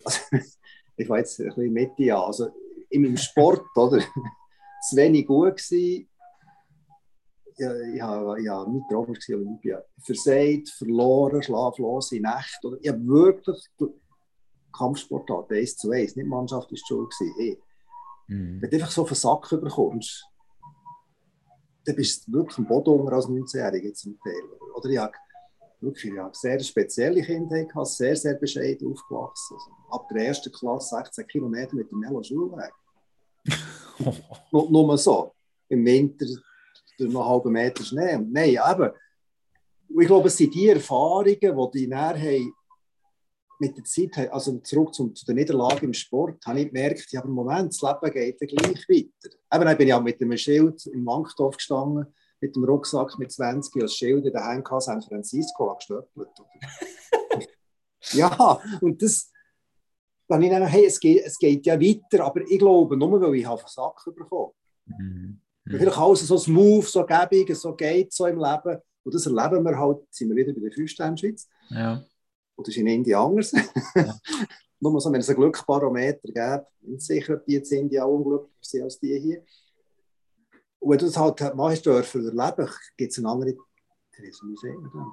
also, Ich war jetzt ein bisschen Mitte an. Also in meinem Sport, oder? <laughs> zu wenig gut gewesen. Ja, ich habe ja, nicht Traum Olympia. Versagt, verloren, schlaflose Nächte. Oder? Ich habe wirklich Kampfsport 1 zu 1, nicht Mannschaft ist schon hey. mhm. Wenn du einfach so auf den Sack bekommst, dann bist du wirklich am Boden unter als 19-Jähriger zum Teil. Oder ich habe wirklich ja, sehr spezielle Kindheit gehabt, sehr, sehr bescheiden aufgewachsen. Also, ab der ersten Klasse 16 Kilometer mit dem Melo Schulweg. <laughs> nur, nur so. Im Winter durch noch einen halben Meter Schnee. Nein, eben. Ich glaube, es sind die Erfahrungen, die die nachher mit der Zeit, also zurück zum, zu der Niederlage im Sport, habe ich gemerkt, ja, aber im Moment, das Leben geht ja gleich weiter. Eben, dann bin ich auch mit einem Schild im Wankdorf gestanden mit dem Rucksack mit 20 als Schild in der Hand San Francisco gestöppelt. <laughs> ja, und das, dann ich dann, hey, es geht, es geht ja weiter, aber ich glaube, nur weil ich einen Sack bekommen mhm. Mhm. Vielleicht alles so smooth, so gäbig, so geht so im Leben. Und das erleben wir halt, sind wir wieder bei der Fünfsternschweiz. Ja. Und das ist in Indien anders. Ja. <laughs> Nur so, wenn es ein Glückbarometer gäbe, bin ich sicher, die in Indien auch unglücklicher sind als die hier. Und wenn du das halt machst dürfen erleben, gibt es eine andere, wie sagen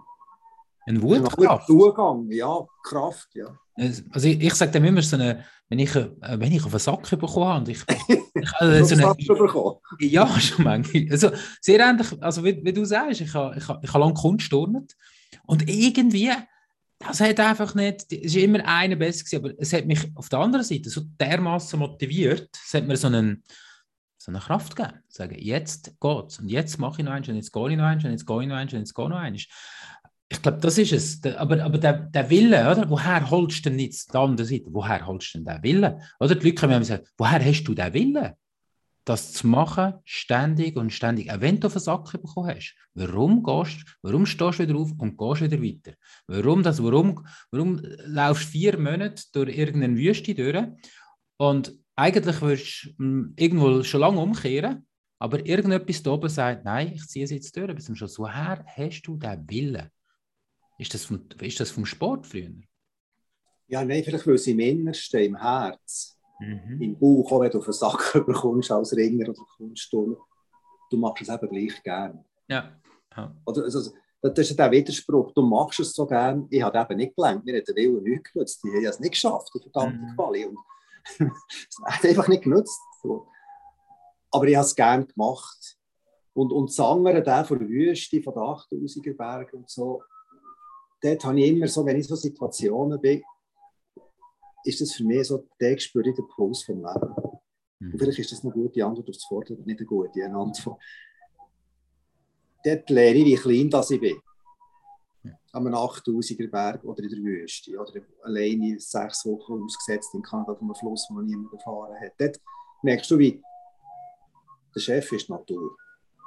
Ein Wutkraft? Zugang, ja, Kraft, ja. Also ich, ich sage dem immer so eine, wenn ich, äh, wenn ich auf einen Sack bekommen habe und ich, <laughs> ich also so eine, bekommen? Ja, schon manchmal. Also sehr ähnlich, also wie, wie du sagst, ich habe ich, ich ha lange Kunst turnet und irgendwie, das hat einfach nicht, es war immer einer besser gewesen, aber es hat mich auf der anderen Seite so dermaßen motiviert, es hat mir so einen, so eine Kraft geben. Sagen, jetzt geht's und jetzt mache ich noch eins und jetzt gehe ich noch eins und jetzt gehe ich noch eins und jetzt gehe ich noch eins. Ich glaube, das ist es. Aber, aber der, der Wille, oder? woher holst du denn jetzt die andere Seite? Woher holst du denn den Wille? Oder die Leute kommen und sagen, woher hast du den Wille? Das zu machen, ständig und ständig, auch wenn du auf den Sack bekommen hast. Warum gehst warum stehst du wieder auf und gehst wieder weiter? Warum, das, warum, warum laufst du vier Monate durch irgendeine Wüste durch und eigentlich würdest du hm, irgendwo schon lange umkehren, aber irgendetwas da oben sagt, nein, ich ziehe es jetzt durch bis zum Schluss. Woher hast du den Willen? Ist das vom, ist das vom Sport früher? Ja, nein, vielleicht weil es im Innersten, im Herz, mhm. im Bauch, auch wenn du auf den Sack <laughs> bekommst als Ringer oder Kunstturner, du machst es eben gleich gern. Ja. ja. Oder, also, das ist der Widerspruch. Du machst es so gern. Ich habe eben nicht gelernt. Mir hat der Wille nicht genutzt. Ich habe es nicht geschafft, die verdammte mhm. Quali. Und <laughs> es hat einfach nicht genutzt. Aber ich habe es gerne gemacht. Und, und das andere, der von der Wüste, von den 8000er Bergen und so, dort habe ich immer so, wenn ich so Situationen bin, ist das für mich so, der spüre ich den Puls vom Leben. Und vielleicht ist das eine gute Antwort auf das oder nicht eine gute. Eine Antwort. Dort lerne ich, wie klein das ich bin. An einem 8000er Berg oder in der Wüste oder alleine sechs Wochen ausgesetzt in Kanada auf einem Fluss, wo man niemand gefahren hat. Dort merkst du, wie der Chef ist Natur.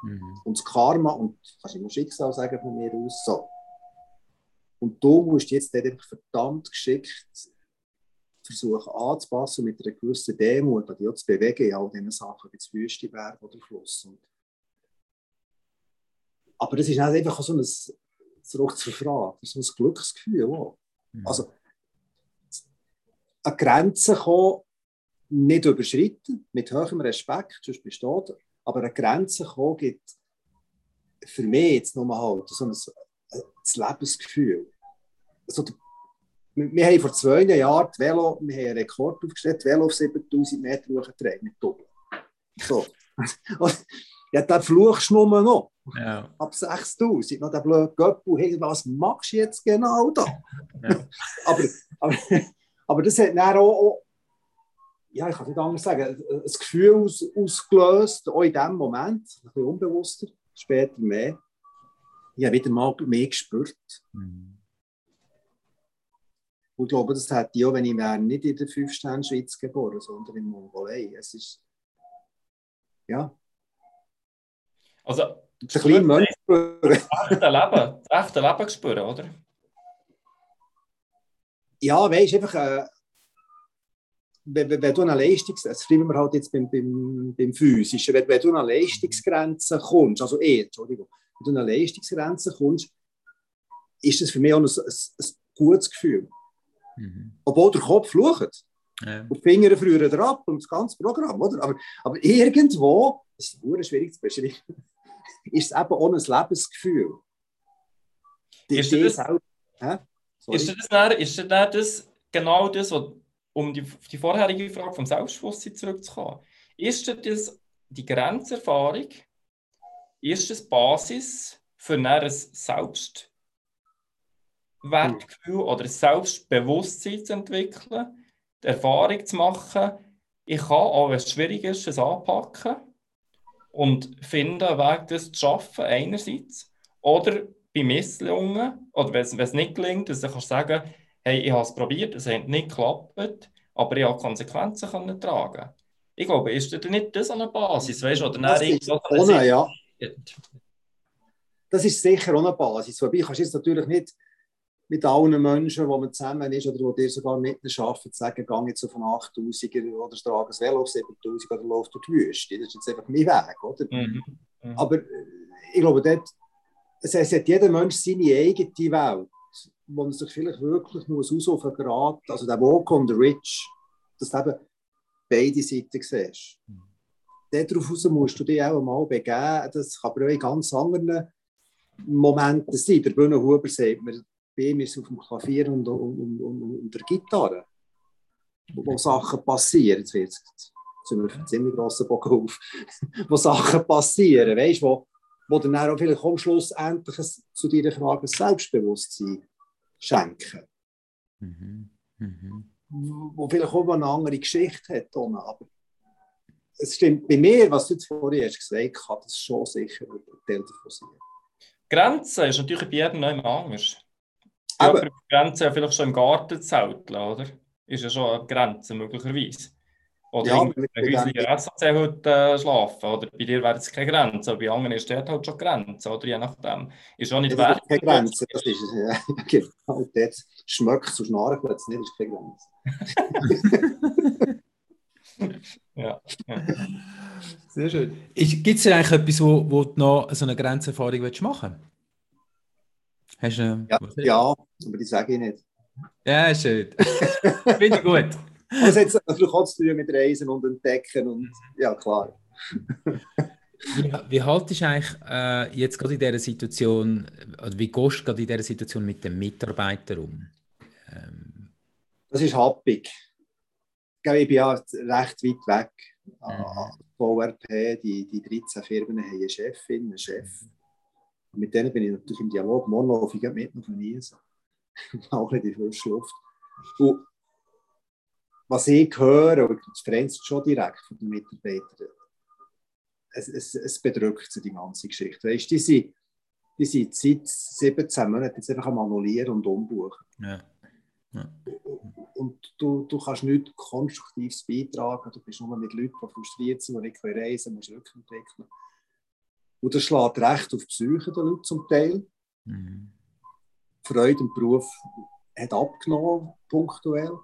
Mhm. Und das Karma, und kannst du immer Schicksal sagen von mir aus, so. Und du musst jetzt dort verdammt geschickt versuchen anzupassen und mit einer gewissen Demut die auch zu bewegen in all diesen Sachen, wie das Wüsteberg oder Fluss. Und aber das ist nicht einfach so ein, zurück zur Frage, ist ein Glücksgefühl. Auch. Mhm. Also, an Grenzen kommen, nicht überschreiten, mit hohem Respekt, sonst besteht, aber an Grenzen kommen gibt für mich jetzt nochmal halt so ein, ein, ein Lebensgefühl. Also, wir haben vor zwei Jahren die Velo, wir haben einen Rekord aufgestellt, die Velo auf 7000 Meter hochgetragen mit Doppel. So. <laughs> ja, dann fluchst du nur noch. Ja. Ab 6000. Noch der blöde Göppel, hey, was machst du jetzt genau da? Ja. <laughs> aber, aber, aber das hat dann auch, auch, ja, ich kann nicht anders sagen, ein Gefühl aus, ausgelöst, auch in dem Moment, ein bisschen unbewusster, später mehr. Ich habe wieder mal mehr gespürt. Mhm. Und ich glaube, das hätte ich auch, wenn ich wäre nicht in der Fünf-Sterne-Schweiz geboren, sondern in Mongolei. Es ist, ja. Also, ein kleiner Mensch. Das echte Leben, das echte Leben spüren, oder? Ja, weißt du, einfach, äh, wenn, wenn, du eine Leistungs... Das schreiben wir halt jetzt beim, beim, beim Physischen. Wenn, wenn du eine Leistungsgrenze kommst, also eh, Entschuldigung, wenn du eine Leistungsgrenze kommst, ist das für mich auch ein, ein, ein gutes Gefühl. Mhm. Obwohl der Kopf flucht. Ja. Und die Finger frieren ab und das ganze Programm, oder? Aber, aber irgendwo, das ist sehr schwierig zu beschreiben, <laughs> ist es eben auch ein Lebensgefühl. Die ist, das, auch, ist, das dann, ist das, das genau das, was, um die, die vorherige Frage vom Selbstbewusstsein zurückzukommen, ist das die Grenzerfahrung, ist das Basis für ein Selbst Wertgefühl oder Selbstbewusstsein zu entwickeln, die Erfahrung zu machen, ich kann, auch wenn es schwierig ist, es anpacken und finden einen Weg, das zu schaffen, einerseits. Oder bei Misslungen, oder wenn es, wenn es nicht gelingt, dass ich sagen hey, ich habe es probiert, es hat nicht geklappt, aber ich habe Konsequenzen können tragen. Ich glaube, ist das nicht das eine Basis, weißt du, oder das ist ohne, ja. Das ist sicher eine Basis, wobei kannst du jetzt natürlich nicht mit allen Menschen, wo man zusammen ist oder wo dir sogar mitten arbeiten, sagen, gehe jetzt auf einen 8000er oder trage ein Velo auf 7000 oder laufe durch die Wüste. Das ist jetzt einfach mein Weg, oder? Mhm. Mhm. Aber äh, ich glaube, dort, es hat jeder Mensch seine eigene Welt, wo man sich vielleicht wirklich muss einen Grad, also der Walk on the Ridge, dass du eben beide Seiten siehst. Mhm. Darauf musst du dich auch mal begeben. Das kann aber auch in ganz anderen Momenten sein. Der Bühnenhuber sagt mir, bei ihm ist es auf dem Klavier und, und, und, und der Gitarre, wo Sachen passieren. Jetzt wird sind wir einen ziemlich grossen Bogen auf, <laughs> wo Sachen passieren, weißt du, wo, wo dann auch vielleicht am Schluss endlich zu deiner Frage Selbstbewusstsein schenken. Mhm. Mhm. Wo vielleicht auch eine andere Geschichte hat. Aber es stimmt bei mir, was du jetzt vorhin hast gesagt hast, kann das schon sicher ein Teil davon sein. Grenzen ist natürlich bei jedem noch anders. Ja, aber, die Grenze vielleicht schon im Garten zelteln, oder? Ist ja schon eine Grenze möglicherweise. Oder ja, in einer häuslichen SAC heute äh, schlafen. Oder bei dir wäre es keine Grenze, aber bei anderen ist dort halt schon Grenze, oder je nachdem. Ist auch nicht wert. Keine Grenze, das ist es. Ja. <laughs> Genau, dort schmeckt es und schnarchelt es nicht, ist keine Grenze. <laughs> ja, ja. Sehr schön. Gibt es eigentlich etwas, wo, wo du noch so eine Grenzerfahrung machen willst? Hast du, ja, ja, aber die sage ich nicht. Ja, schön. <laughs> Finde ich gut. Das hat natürlich auch zu tun mit Reisen und Entdecken und ja, klar. Wie, wie haltest du eigentlich äh, jetzt gerade in dieser Situation, oder wie gehst du gerade in dieser Situation mit den Mitarbeitern um? Ähm. Das ist happig. Ich bin ja recht weit weg Mhm. VRP, die, die 13 Firmen haben eine Chefin, einen Chef. Und mit denen bin ich natürlich im Dialog. Morgen laufe ich mit noch Niesen. <laughs> Auch nicht in die frische Luft. Und was ich höre, und das vereinst schon direkt von den Mitarbeitern, es, es, es bedrückt sie, die ganze Geschichte. Weißt, die, sind, die sind seit 17 Monaten jetzt einfach am Annullieren und Umbuchen. Ja. Ja. Und du, du kannst nichts Konstruktives beitragen. Du bist nur mit Leuten, die frustriert sind, die nicht reisen können, musst rückentwickeln. Und das schlägt recht auf die Psyche der Leute zum Teil. Mhm. Freude im Beruf hat abgenommen, punktuell.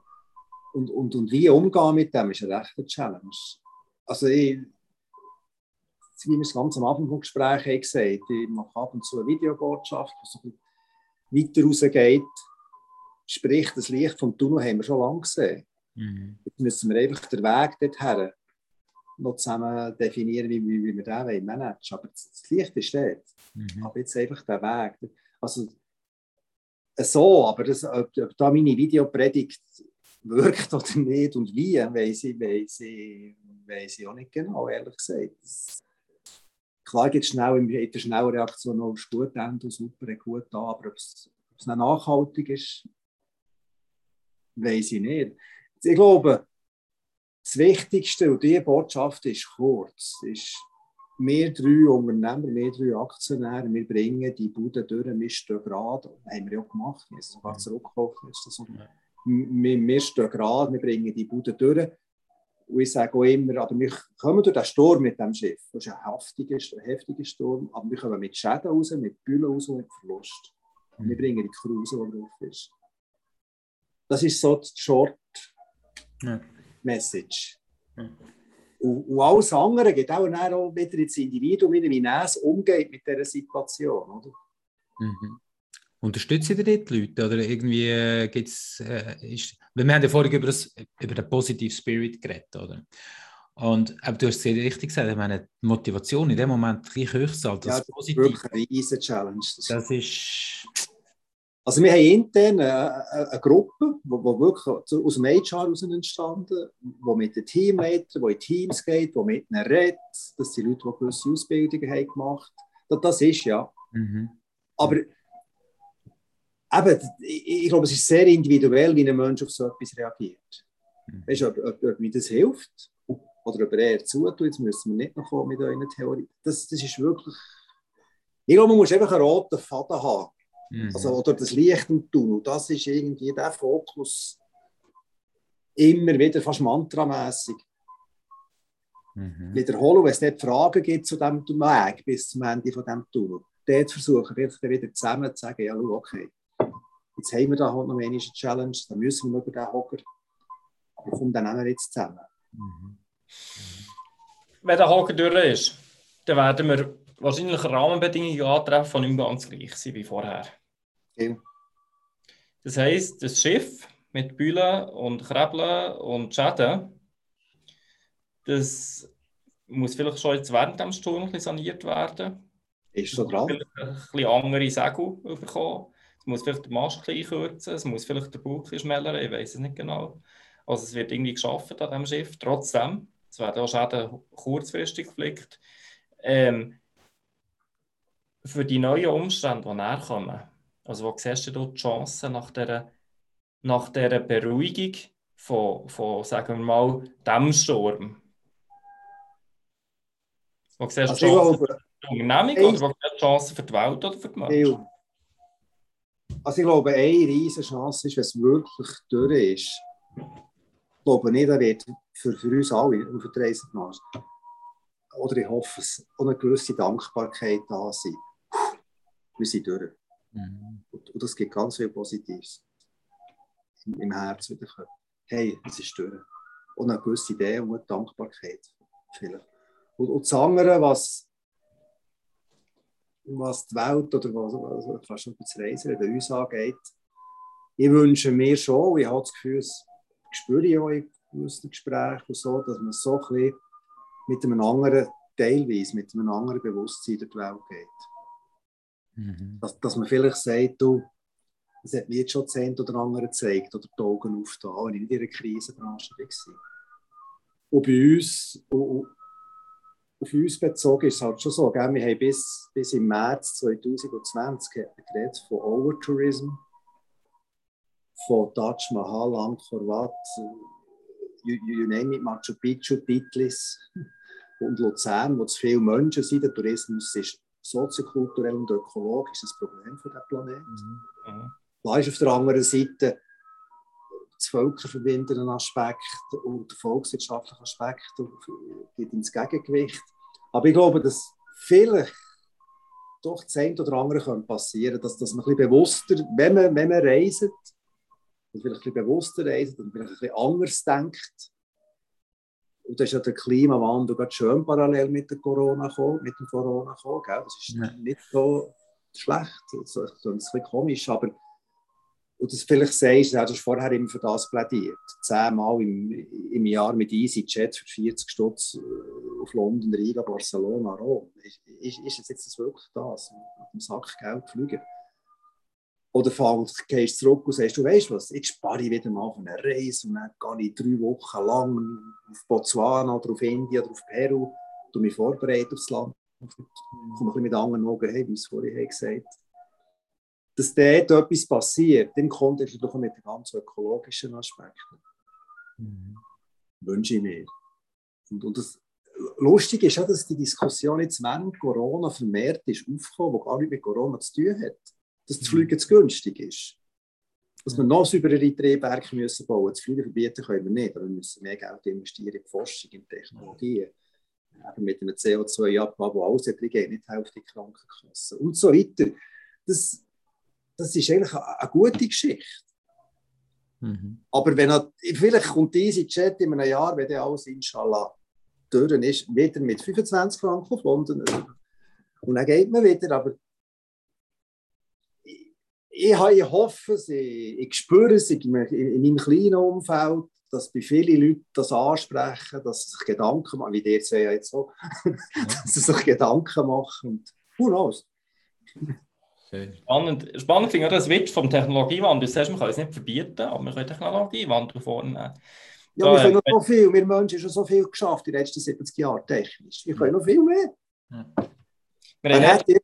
Und, und, und wie umgehen mit dem ist eine rechte Challenge. Also ich, wie wir es ganz am Anfang des Gesprächs haben gesagt ich mache ab und zu eine Videobotschaft, die so weiter rausgeht. Sprich, das Licht vom Tunnel haben wir schon lange gesehen. Mhm. Jetzt müssen wir einfach den Weg dorthin noch zusammen definieren, wie, wie, wir den managen Aber das Licht ist dort. Mhm. Aber jetzt einfach der Weg. Also, so, aber das, ob, ob da meine Videopredigt wirkt oder nicht und wie, weiß ich, weiß ich, weiß ich auch nicht genau, ehrlich gesagt. Das, klar geht es schnell in der Schnellreaktion noch gut Ende super, gut an, aber ob es, ob es nachhaltig ist, weiß ich nicht. Ich glaube, das Wichtigste und diese Botschaft ist kurz. Ist, wir drei Unternehmer, wir drei Aktionäre, wir bringen die Bude durch, wir stehen gerade, das haben wir ja gemacht, wir sind sogar zurückgekauft. Wir, wir stehen gerade, wir bringen die Bude durch. Und ich sage auch immer, aber wir kommen durch den Sturm mit dem Schiff. Das ist ein heftiger, heftiger Sturm, aber wir kommen mit Schäden raus, mit Bühlen raus und mit Verlust. Und wir bringen die Crew raus, die drauf ist. Das ist so die Short ja. Message. Ja. Und, und, alles andere geht auch, auch wieder ins Individuum, wie es umgeht mit dieser Situation. Oder? Mhm. Unterstützen ihr die Leute? Oder irgendwie äh, gibt es. Äh, wir haben ja vorhin über, das, über den Positive Spirit geredet, oder? Und aber du hast es sehr richtig gesagt, ich meine, die Motivation in dem Moment gleich sein. Das, ja, das ist wirklich eine riesige Challenge. Das, das ist also wir haben intern eine, Gruppe, die wirklich aus dem HR heraus entstanden, die mit den Teamleitern, die in Teams geht, die mit ihnen redet, das sind Leute, die gewisse Ausbildungen haben gemacht haben. Das ist ja. Mhm. Aber eben, ich, ich, glaube, es ist sehr individuell, wie ein Mensch auf so etwas reagiert. Mhm. Weißt du, ob, ob, ob mir das hilft oder ob er eher zutut, jetzt müssen wir nicht noch kommen mit euren Theorie. Das, das ist wirklich... Ich glaube, man muss einfach einen roten Faden haben Mhm. Also, oder das Licht im Tunnel, das ist irgendwie der Fokus immer wieder fast mantramäßig. Mhm. Wiederholen, wenn es nicht Fragen gibt zu dem Weg bis zum Ende von dem Tunnel. Dort versuchen wir wieder zusammen zu sagen, ja, okay, jetzt haben wir da halt noch eine Challenge, dann müssen wir über den Hocker. Aber komm, dann nehmen wir jetzt zusammen. Mhm. Wenn der Hocker durch ist, dann werden wir wahrscheinlich Rahmenbedingungen antreffen, die nicht ganz gleich sind wie vorher. Ja. Das heisst, das Schiff mit Bühlen und Krebeln und Schäden, das muss vielleicht schon jetzt während dem Sturm ein saniert werden. Ist so dran. Vielleicht ein bisschen andere Segel bekommen. Es muss vielleicht der Mast ein kürzen, es muss vielleicht der ein schmälern, ich weiß es nicht genau. Also es wird irgendwie geschafft an diesem Schiff. Trotzdem, es werden auch Schäden kurzfristig geflickt. Ähm, für die neuen Umstände, die näher kommen, also wo siehst du die Chancen nach dieser, nach dieser Beruhigung von, von, sagen wir mal, dem Sturm? Wo siehst du also Chancen glaube, für die Unternehmung ey, oder wo siehst du Chancen für die Welt oder für die Menschen? Also ich glaube, eine riesige Chance ist, wenn es wirklich durch ist. Ich glaube nicht, er wird für, für uns alle auf der Reise Oder ich hoffe, es auch eine gewisse Dankbarkeit da sein. Wir sind durch. Mhm. Und, und, das gibt ganz viel Positives im, im Herzen wieder. Hey, es ist durch. Und eine gewisse Idee und eine Dankbarkeit. Vielleicht. Und, und das andere, was, was die Welt oder was, was fast über das Reisen bei uns angeht, ich wünsche mir schon, ich habe das Gefühl, das spüre ich auch in gewissen Gesprächen so, dass man so ein mit einem anderen, teilweise mit einem anderen Bewusstsein durch die Welt geht. Mhm. Dass, dass man vielleicht sagt, du, das hat mir jetzt schon zehn oder andere gezeigt oder die Augen aufgetan, wenn ich in einer Krisenbranche war. Und bei uns, auf uns bezogen ist es halt schon so, wir haben bis, bis im März 2020 geredet von Overtourism, von Taj Mahal, Angkor Wat, you, you name it, Machu Picchu, Titlis und Luzern, wo zu viele Menschen sind. Der Tourismus ist soziokulturell und ökologisch ein Problem für den Planeten. Mhm. Da ist auf der anderen Seite das völkerverbindenden Aspekt und der volkswirtschaftliche Aspekt geht ins Gegengewicht. Aber ich glaube, dass vielleicht doch das eine oder andere passieren könnte, dass, dass man ein bisschen bewusster, wenn man, wenn man reist, und vielleicht ein bisschen bewusster reist und vielleicht ein bisschen anders denkt. Und das ist ja der Klimawandel gerade schön parallel mit, der Corona gekommen, mit dem Corona gekommen. Gell? Das ist ja. nicht so schlecht, das ist ein bisschen komisch, aber und das vielleicht sagst, du hast vorher immer für das plädiert. Zehnmal im, im Jahr mit EasyJet für 40 Stutz äh, auf London, Riga, Barcelona, Rom. Ist, ist, ist jetzt wirklich das? Mit dem Sack Geld fliegen? Oder fängst, gehst zurück und sagst, du weißt was, jetzt spare ich wieder mal auf eine Reise und dann gehe ich drei Wochen lang auf Botswana oder auf Indien oder auf Peru, du mich vorbereiten aufs Land, komme ein mit anderen Augen, hey, wie ich es vorhin gesagt habe dass dort etwas passiert, im Kontext doch mit den ganz ökologischen Aspekten. Mhm. Wünsche ich mir. Und, und das Lustige ist ja, dass die Diskussion jetzt während Corona vermehrt ist aufgekommen, die gar nicht mit Corona zu tun hat. Dass das. Fliegen zu günstig ist. Dass wir noch sauberere Drehwerke müssen bauen müssen. Das Fliegen verbieten können wir nicht, aber wir müssen mehr Geld investieren in Forschung, in Technologien. Eben mit einem CO2-Abbau, wo alles geht, nicht die Hälfte Krankenkassen und so weiter. Das, das ist eigentlich eine, eine gute Geschichte. Mhm. Aber wenn er, vielleicht kommt diese Chat in einem Jahr, wenn der alles inshallah durch ist, wieder mit 25 Franken auf London. Und dann geht man wieder. Aber ich, ich, hoffe es, ich, ich spüre es in, in meinem kleinen Umfeld, dass bei vielen Leuten das ansprechen, dass sie sich Gedanken machen, wie der ja jetzt <laughs> so, dass sie sich Gedanken machen. Und who knows? Spannend, spannend finde ich auch das Witz vom Technologiewandel. Du sagst, man kann es nicht verbieten, aber wir können Technologiewandel vornehmen. Ja, wir können noch so viel. Wir Menschen haben schon so viel geschafft in den letzten 70 Jahren technisch. Wir können noch viel mehr. Wir haben letzte,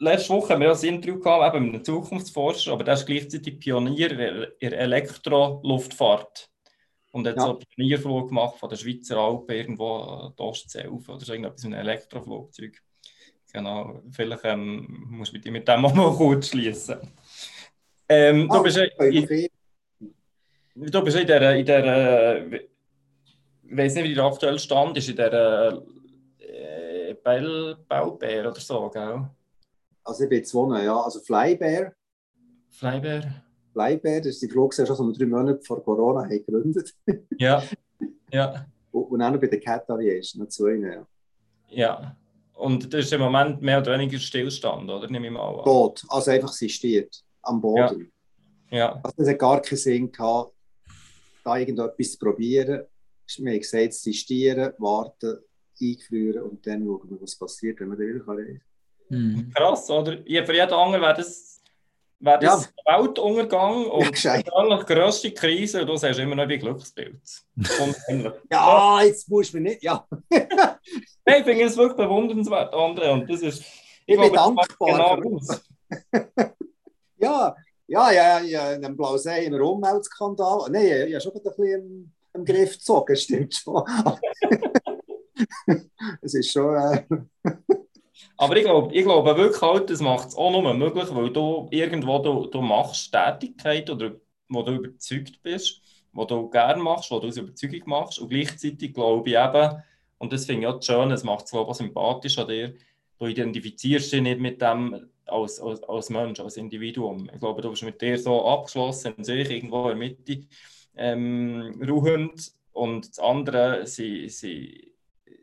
letzte Woche haben wir ein Interview gehabt eben mit einem Zukunftsforscher, aber der ist gleichzeitig Pionier in der Elektroluftfahrt. Und hat ja. so einen Pionierflug gemacht von der Schweizer Alpen irgendwo die Ostsee auf. Oder so irgendetwas, ein Elektroflugzeug. Genau, vielleicht ähm, musst du mit, mit dem auch <laughs> mal kurz schließen. Ähm, du, bist in, du bist in der, in der ich weiß nicht, wie der aktuelle Stand ist, in der äh, Baubär oder so, gell? Also ich bin jetzt wohnen, ja, also Flybear. Flybear. Flybear, das ist die Fluggesellschaft, die wir drei Monate vor Corona haben gegründet <laughs> Ja, ja. Und, und auch noch bei der Cat Aviation, noch zwei, ja. Ja. Und das ist im Moment mehr oder weniger Stillstand, oder? Nehme ich mal an. Tot, also einfach sie steht am Boden. Ja. ja. Also es hat gar keinen Sinn gehabt, da irgendetwas zu probieren. Wir haben gesagt, sistieren, warten, eingefrieren und dann schauen wir, was passiert, wenn man da wieder reisen kann. Mhm. Krass, oder? Ja, für jeden anderen wäre das, wär das ja. Weltuntergang und ja, die grösste Krise und du sagst immer noch wie Glücksbild. <laughs> ja, jetzt musst du mir nicht, ja. <laughs> Nein, ich finde es wirklich bewundernswert, André. Und das ist, ich, ich bin dankbar. Genau <laughs> ja, ja, ja, ja, einen Blausee, einen Umweltskandal. Nein, ich, habe schon ein bisschen im, im Griff gezogen, stimmt schon. es ist schon. Äh... Aber ich glaube, ich glaube wirklich halt, das macht es auch nur möglich, weil du irgendwo du, du machst Tätigkeit oder wo du überzeugt bist, wo du gerne machst, wo du aus Überzeugung machst. Und gleichzeitig glaube ich eben, und das finde ich auch schön, es macht es glaube sympathisch an dir. Du identifizierst dich nicht mit dem als, als, als Mensch, als Individuum. Ich glaube, du bist mit dir so abgeschlossen, in sich irgendwo in der Mitte ähm, ruhend. Und das andere sind, sind,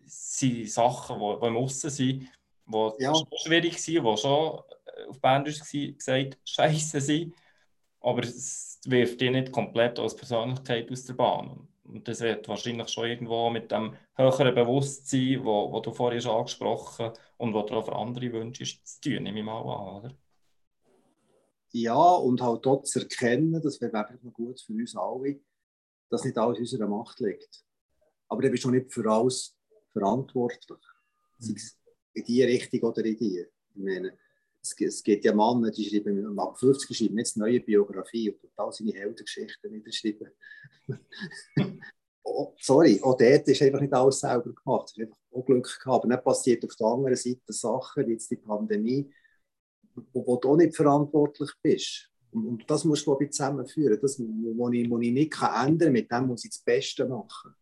sind Sachen, die, die im Aussen sind, die ja. schon schwierig sind, die schon äh, auf Bändisch gesagt scheiße sind. Aber es wirft dich nicht komplett als Persönlichkeit aus der Bahn. Und das wird wahrscheinlich schon irgendwo mit dem höheren Bewusstsein, wo, wo du vorhin schon angesprochen hast, und was du auch für andere wünschst, zu tun, nehme ich mal an, oder? Ja, und halt dort zu erkennen, das wäre wirklich noch gut für uns alle, dass nicht alles in unserer Macht liegt. Aber dann bist du nicht für alles verantwortlich. Es in die Richtung oder in die. Ich meine, es, es gibt ja Männer, die schreiben ab 50 schreiben jetzt neue Biografie und total seine Heldengeschichten niederschreiben. oh, sorry, auch dort ist einfach nicht alles selber gemacht. Es ist einfach auch gehabt. Aber dann passiert auf der anderen Seite Sachen, jetzt die Pandemie, wo, wo du auch nicht verantwortlich bist. Und, und das musst du glaube ich, zusammenführen. Das, was ich, ich nicht kann ändern kann, mit dem muss ich das Beste machen.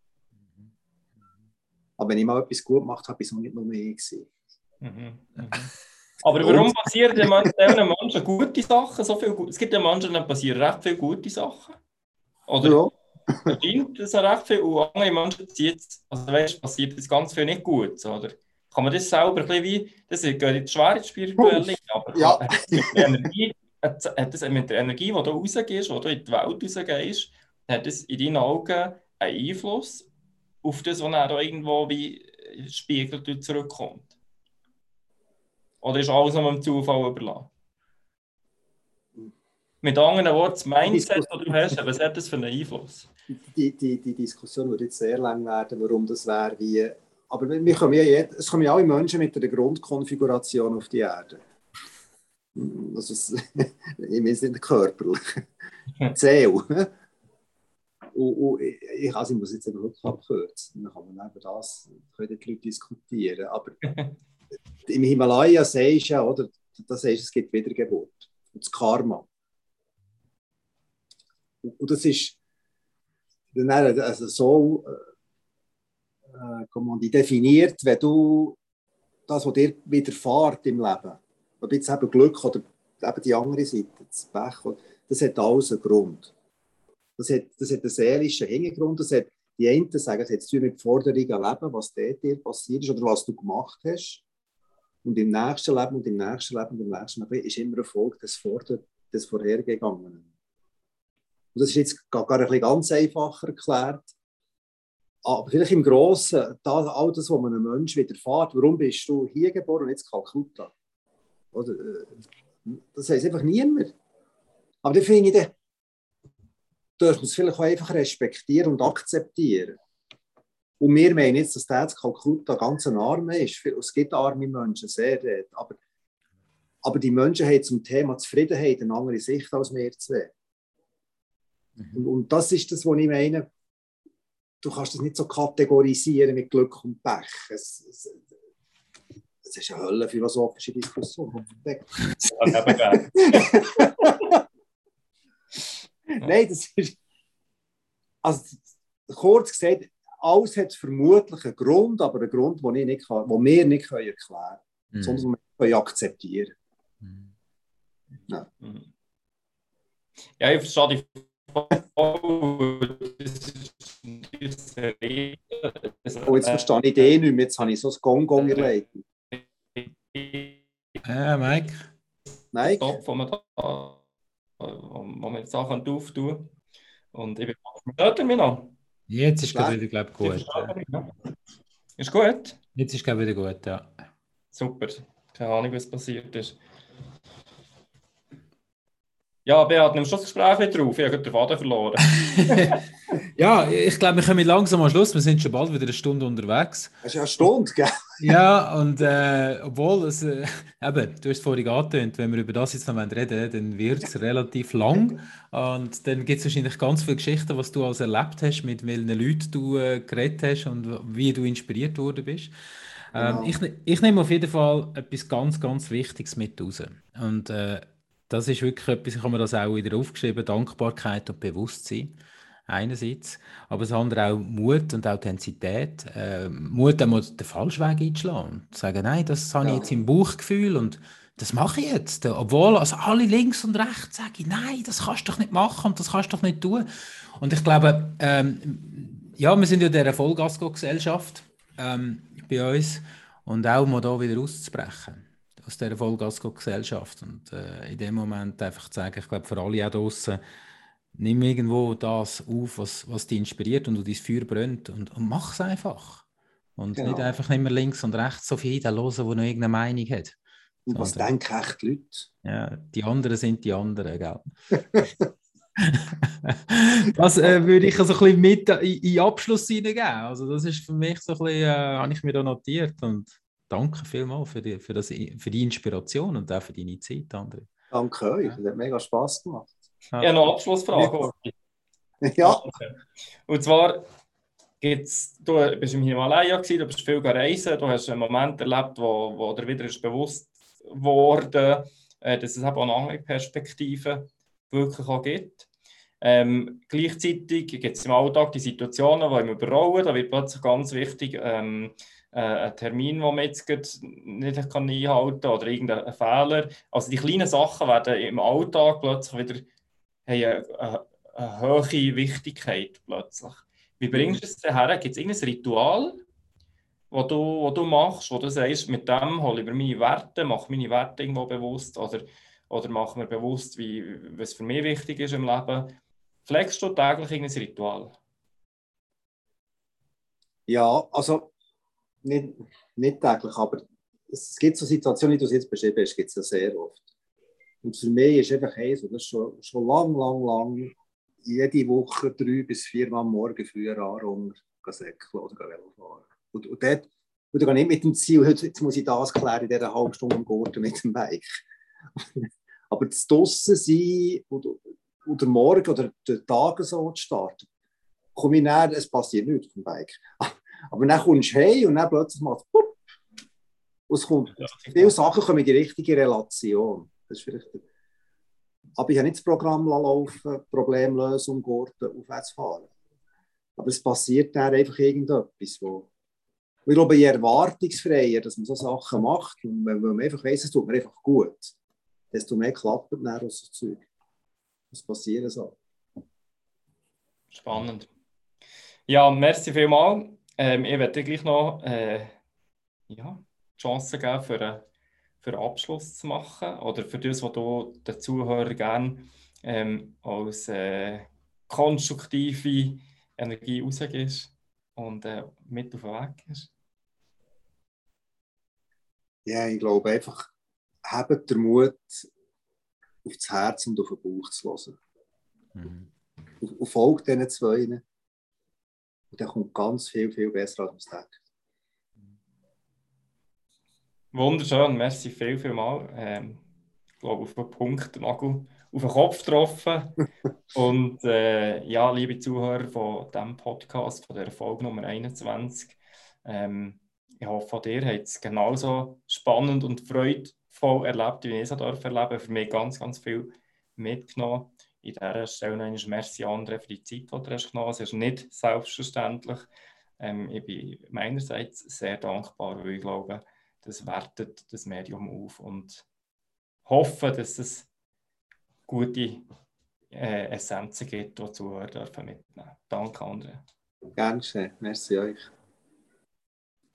Aber wenn ich mal etwas gut gemacht habe, war es auch nicht nur mehr ich. Mhm. Mhm. <laughs> Aber warum passieren den Menschen gute Sachen? So viel, es gibt ja Menschen, denen passieren recht viele gute Sachen. Oder ja. <laughs> verdient das recht viel und andere Menschen jetzt, also weißt, passiert jetzt ganz viel nicht gut. Oder? Kann man das selber ein bisschen wie, das geht jetzt schwer ins Spirituelle, aber ja. <laughs> hat, das mit der Energie, hat das mit der Energie, die du rausgehst, die du in die Welt rausgehst, hat das in deinen Augen einen Einfluss auf das, was dann irgendwo wie spiegelt zurückkommt? Oder ist alles noch dem Zufall überlassen? Mit anderen Worten, das Mindset, das du hast, was hat das für einen Einfluss? Die, die, die Diskussion wird jetzt sehr lang werden, warum das wäre, wie. Aber wir kommen ja, es kommen ja alle Menschen mit einer Grundkonfiguration auf die Erde. Also, <laughs> ich meine nicht körperlich. <laughs> Zähl. Und, und ich, also ich muss jetzt wirklich abkürzen. Dann kann man über das können die Leute diskutieren. Aber <laughs> im Himalaya sagst du ja, oder, das heißt, es gibt Wiedergeburt. Das Karma. Und, das ist also so äh, äh, definiert, wenn du das, was dir widerfährt im Leben, ob jetzt eben Glück oder eben die andere Seite, das Pech, das hat alles einen Grund. Das hat, das hat einen seelischen Hintergrund. Das hat, die einen sagen, es hat zu mit Forderungen leben, was dort dir passiert ist oder was du gemacht hast. Und im nächsten Leben und im nächsten Leben und im nächsten Leben ist immer Erfolg des, Vorder des Vorhergegangenen. Und das ist jetzt gar, gar ein ganz einfacher erklärt. Aber vielleicht im Großen, da, all das, was man einem Menschen widerfährt, warum bist du hier geboren und jetzt Kalkutta? Oder, äh, das heißt einfach niemand. Aber dann finde ich, dürfen es vielleicht auch einfach respektieren und akzeptieren. Und wir meinen jetzt, dass der Kalkutta ganz ein Arme ist. Es gibt arme Menschen, sehr. Aber, aber die Menschen haben zum Thema Zufriedenheit eine andere Sicht als wir zwei. Mhm. Und, und, das ist das, was ich meine. Du kannst das nicht so kategorisieren mit Glück und Pech. Es, es, es ist eine Hölle philosophische Diskussion. <laughs> Nein, das ist. Also, kurz gesagt, alles hat vermutlich einen Grund, aber einen Grund, den, ich nicht kann, den wir nicht können erklären können, mhm. sondern wir können akzeptieren. Mhm. Ja. Mhm. ja, ich verstehe die Oh, jetzt verstehe ich den nicht mehr. Jetzt habe ich so ein Gong-Gong erlebt. Ja, Mike. Mike? Stopp, wo man da wo man jetzt Sachen auftun Und ich bin hört ihr mich noch? Jetzt ist es wieder, glaube ich, gut. Ist gut? Jetzt ist es wieder gut, ja. Super. Keine Ahnung, was passiert ist. Ja, Beat, nimmst du das Gespräch wieder auf? Ich habe den Faden verloren. <laughs> ja, ich glaube, wir kommen langsam am Schluss. Wir sind schon bald wieder eine Stunde unterwegs. Das ist ja eine Stunde, gell? ja, und äh, obwohl es, äh, eben, du hast es vorhin angetönt, wenn wir über das jetzt noch reden dann wird es relativ lang. Und dann gibt es wahrscheinlich ganz viele Geschichten, was du alles erlebt hast, mit welchen Leuten du äh, geredet hast und wie du inspiriert worden bist. Ähm, genau. ich, ich nehme auf jeden Fall etwas ganz, ganz Wichtiges mit raus. Und äh, das ist wirklich etwas, ich habe mir das auch wieder aufgeschrieben, Dankbarkeit und Bewusstsein einerseits, aber das andere auch Mut und Authentizität. Äh, Mut, einmal den falschen Weg einzuschlagen und zu sagen, nein, das habe ich jetzt im Bauchgefühl und das mache ich jetzt. Obwohl also alle links und rechts sagen, nein, das kannst du doch nicht machen und das kannst du doch nicht tun. Und ich glaube, ähm, ja, wir sind ja der Vollgasco-Gesellschaft ähm, bei uns und auch mal da wieder auszubrechen aus dieser Vollgas-Gesellschaft. Und äh, in dem Moment einfach zu sagen, ich glaube, für alle auch draußen, nimm irgendwo das auf, was, was dich inspiriert und du dein Feuer brennt und, und mach es einfach. Und genau. nicht einfach immer links und rechts so viel hören, die noch irgendeine Meinung hat. Und was denken echt die Leute? Ja, die anderen sind die anderen, gell? <laughs> das äh, würde ich also ein bisschen mit in, in Abschluss hineingeben. Also das ist für mich so ein bisschen, äh, habe ich mir da notiert und danke vielmals für die, für, das, für die Inspiration und auch für deine Zeit, André. Danke euch, das hat mega Spass gemacht. Ja, ja noch eine Abschlussfrage. Ja. Und zwar gibt's, du bist im Himalaya gewesen, du bist viel gereist, du hast einen Moment erlebt, wo, wo dir wieder ist bewusst wurde, äh, dass es eben auch eine andere Perspektive wirklich auch gibt. Ähm, gleichzeitig gibt es im Alltag die Situationen, die im überrollen, da wird plötzlich ganz wichtig, ähm, äh, ein Termin, den man jetzt nicht kann einhalten kann oder irgendein Fehler. Also die kleinen Sachen werden im Alltag plötzlich wieder eine, eine, eine hohe Wichtigkeit plötzlich. Wie bringst du es daher? Gibt es irgendein Ritual, wo du, du machst, wo du sagst, mit dem hole ich mir meine Werte, mache meine Werte irgendwo bewusst oder, oder mache mir bewusst, wie, was für mich wichtig ist im Leben. Pflegst du täglich irgendein Ritual? Ja, also nicht, nicht täglich, aber es gibt so Situationen, wie du jetzt beschrieben hast, gibt es ja sehr oft. Und für mich ist einfach eins, und das ist schon, schon lang, lang, lang, jede Woche drei bis vier Mal morgen früher anrunden, säckeln oder Velo fahren. Und, und dort, und ich nicht mit dem Ziel, jetzt muss ich das klären in dieser halben Stunde am Gurten mit dem Bike. <laughs> Aber das draussen sein oder, oder morgen oder den Tag so zu starten, komme ich näher, es passiert nichts auf dem Bike. <laughs> Aber dann kommst du heim und dann plötzlich macht es und es kommt, viele Sachen kommen in die richtige Relation. Das ist vielleicht aber ich habe nicht das Programm laufen, Problemlösung, Gurten, aufwärts fahren. Aber es passiert dann einfach irgendetwas, wo ich glaube, je erwartungsfreier, dass man so Sachen macht, und wenn man einfach weiss, es tut mir einfach gut, desto mehr klappt dann aus so Zeug. Das passiert so. Spannend. Ja, merci vielmals. Ähm, ich werde gleich noch äh, ja, Chancen geben für einen für Abschluss zu machen oder für das, was du den Zuhörern gerne ähm, als äh, konstruktive Energie rausgibst und äh, mit auf den Weg ist? Ja, ich glaube einfach, habt den Mut, auf das Herz und auf den Bauch zu hören. Mhm. Und, und folgt diesen zwei. Und dann kommt ganz viel, viel besser als man denkt. Wunderschön, merci viel, viel mal. Ähm, ich glaube, auf den Punkt, Nagel auf den Kopf getroffen. <laughs> Und äh, ja, liebe Zuhörer von diesem Podcast, von der Folge Nummer 21, ähm, ich hoffe, dir hat es genauso spannend und freudvoll erlebt, wie ich es erleben durfte. Für mich ganz, ganz viel mitgenommen. In dieser Stelle noch einmal merci, André, für die Zeit, die du hast genommen hast. Es ist nicht selbstverständlich. Ähm, ich bin meinerseits sehr dankbar, weil ich glaube, das wertet das Medium auf und hoffe, dass es gute äh, Essenzen gibt, die Zuhörer dürfen mitnehmen. Danke, André. Gerne schön. Merci euch.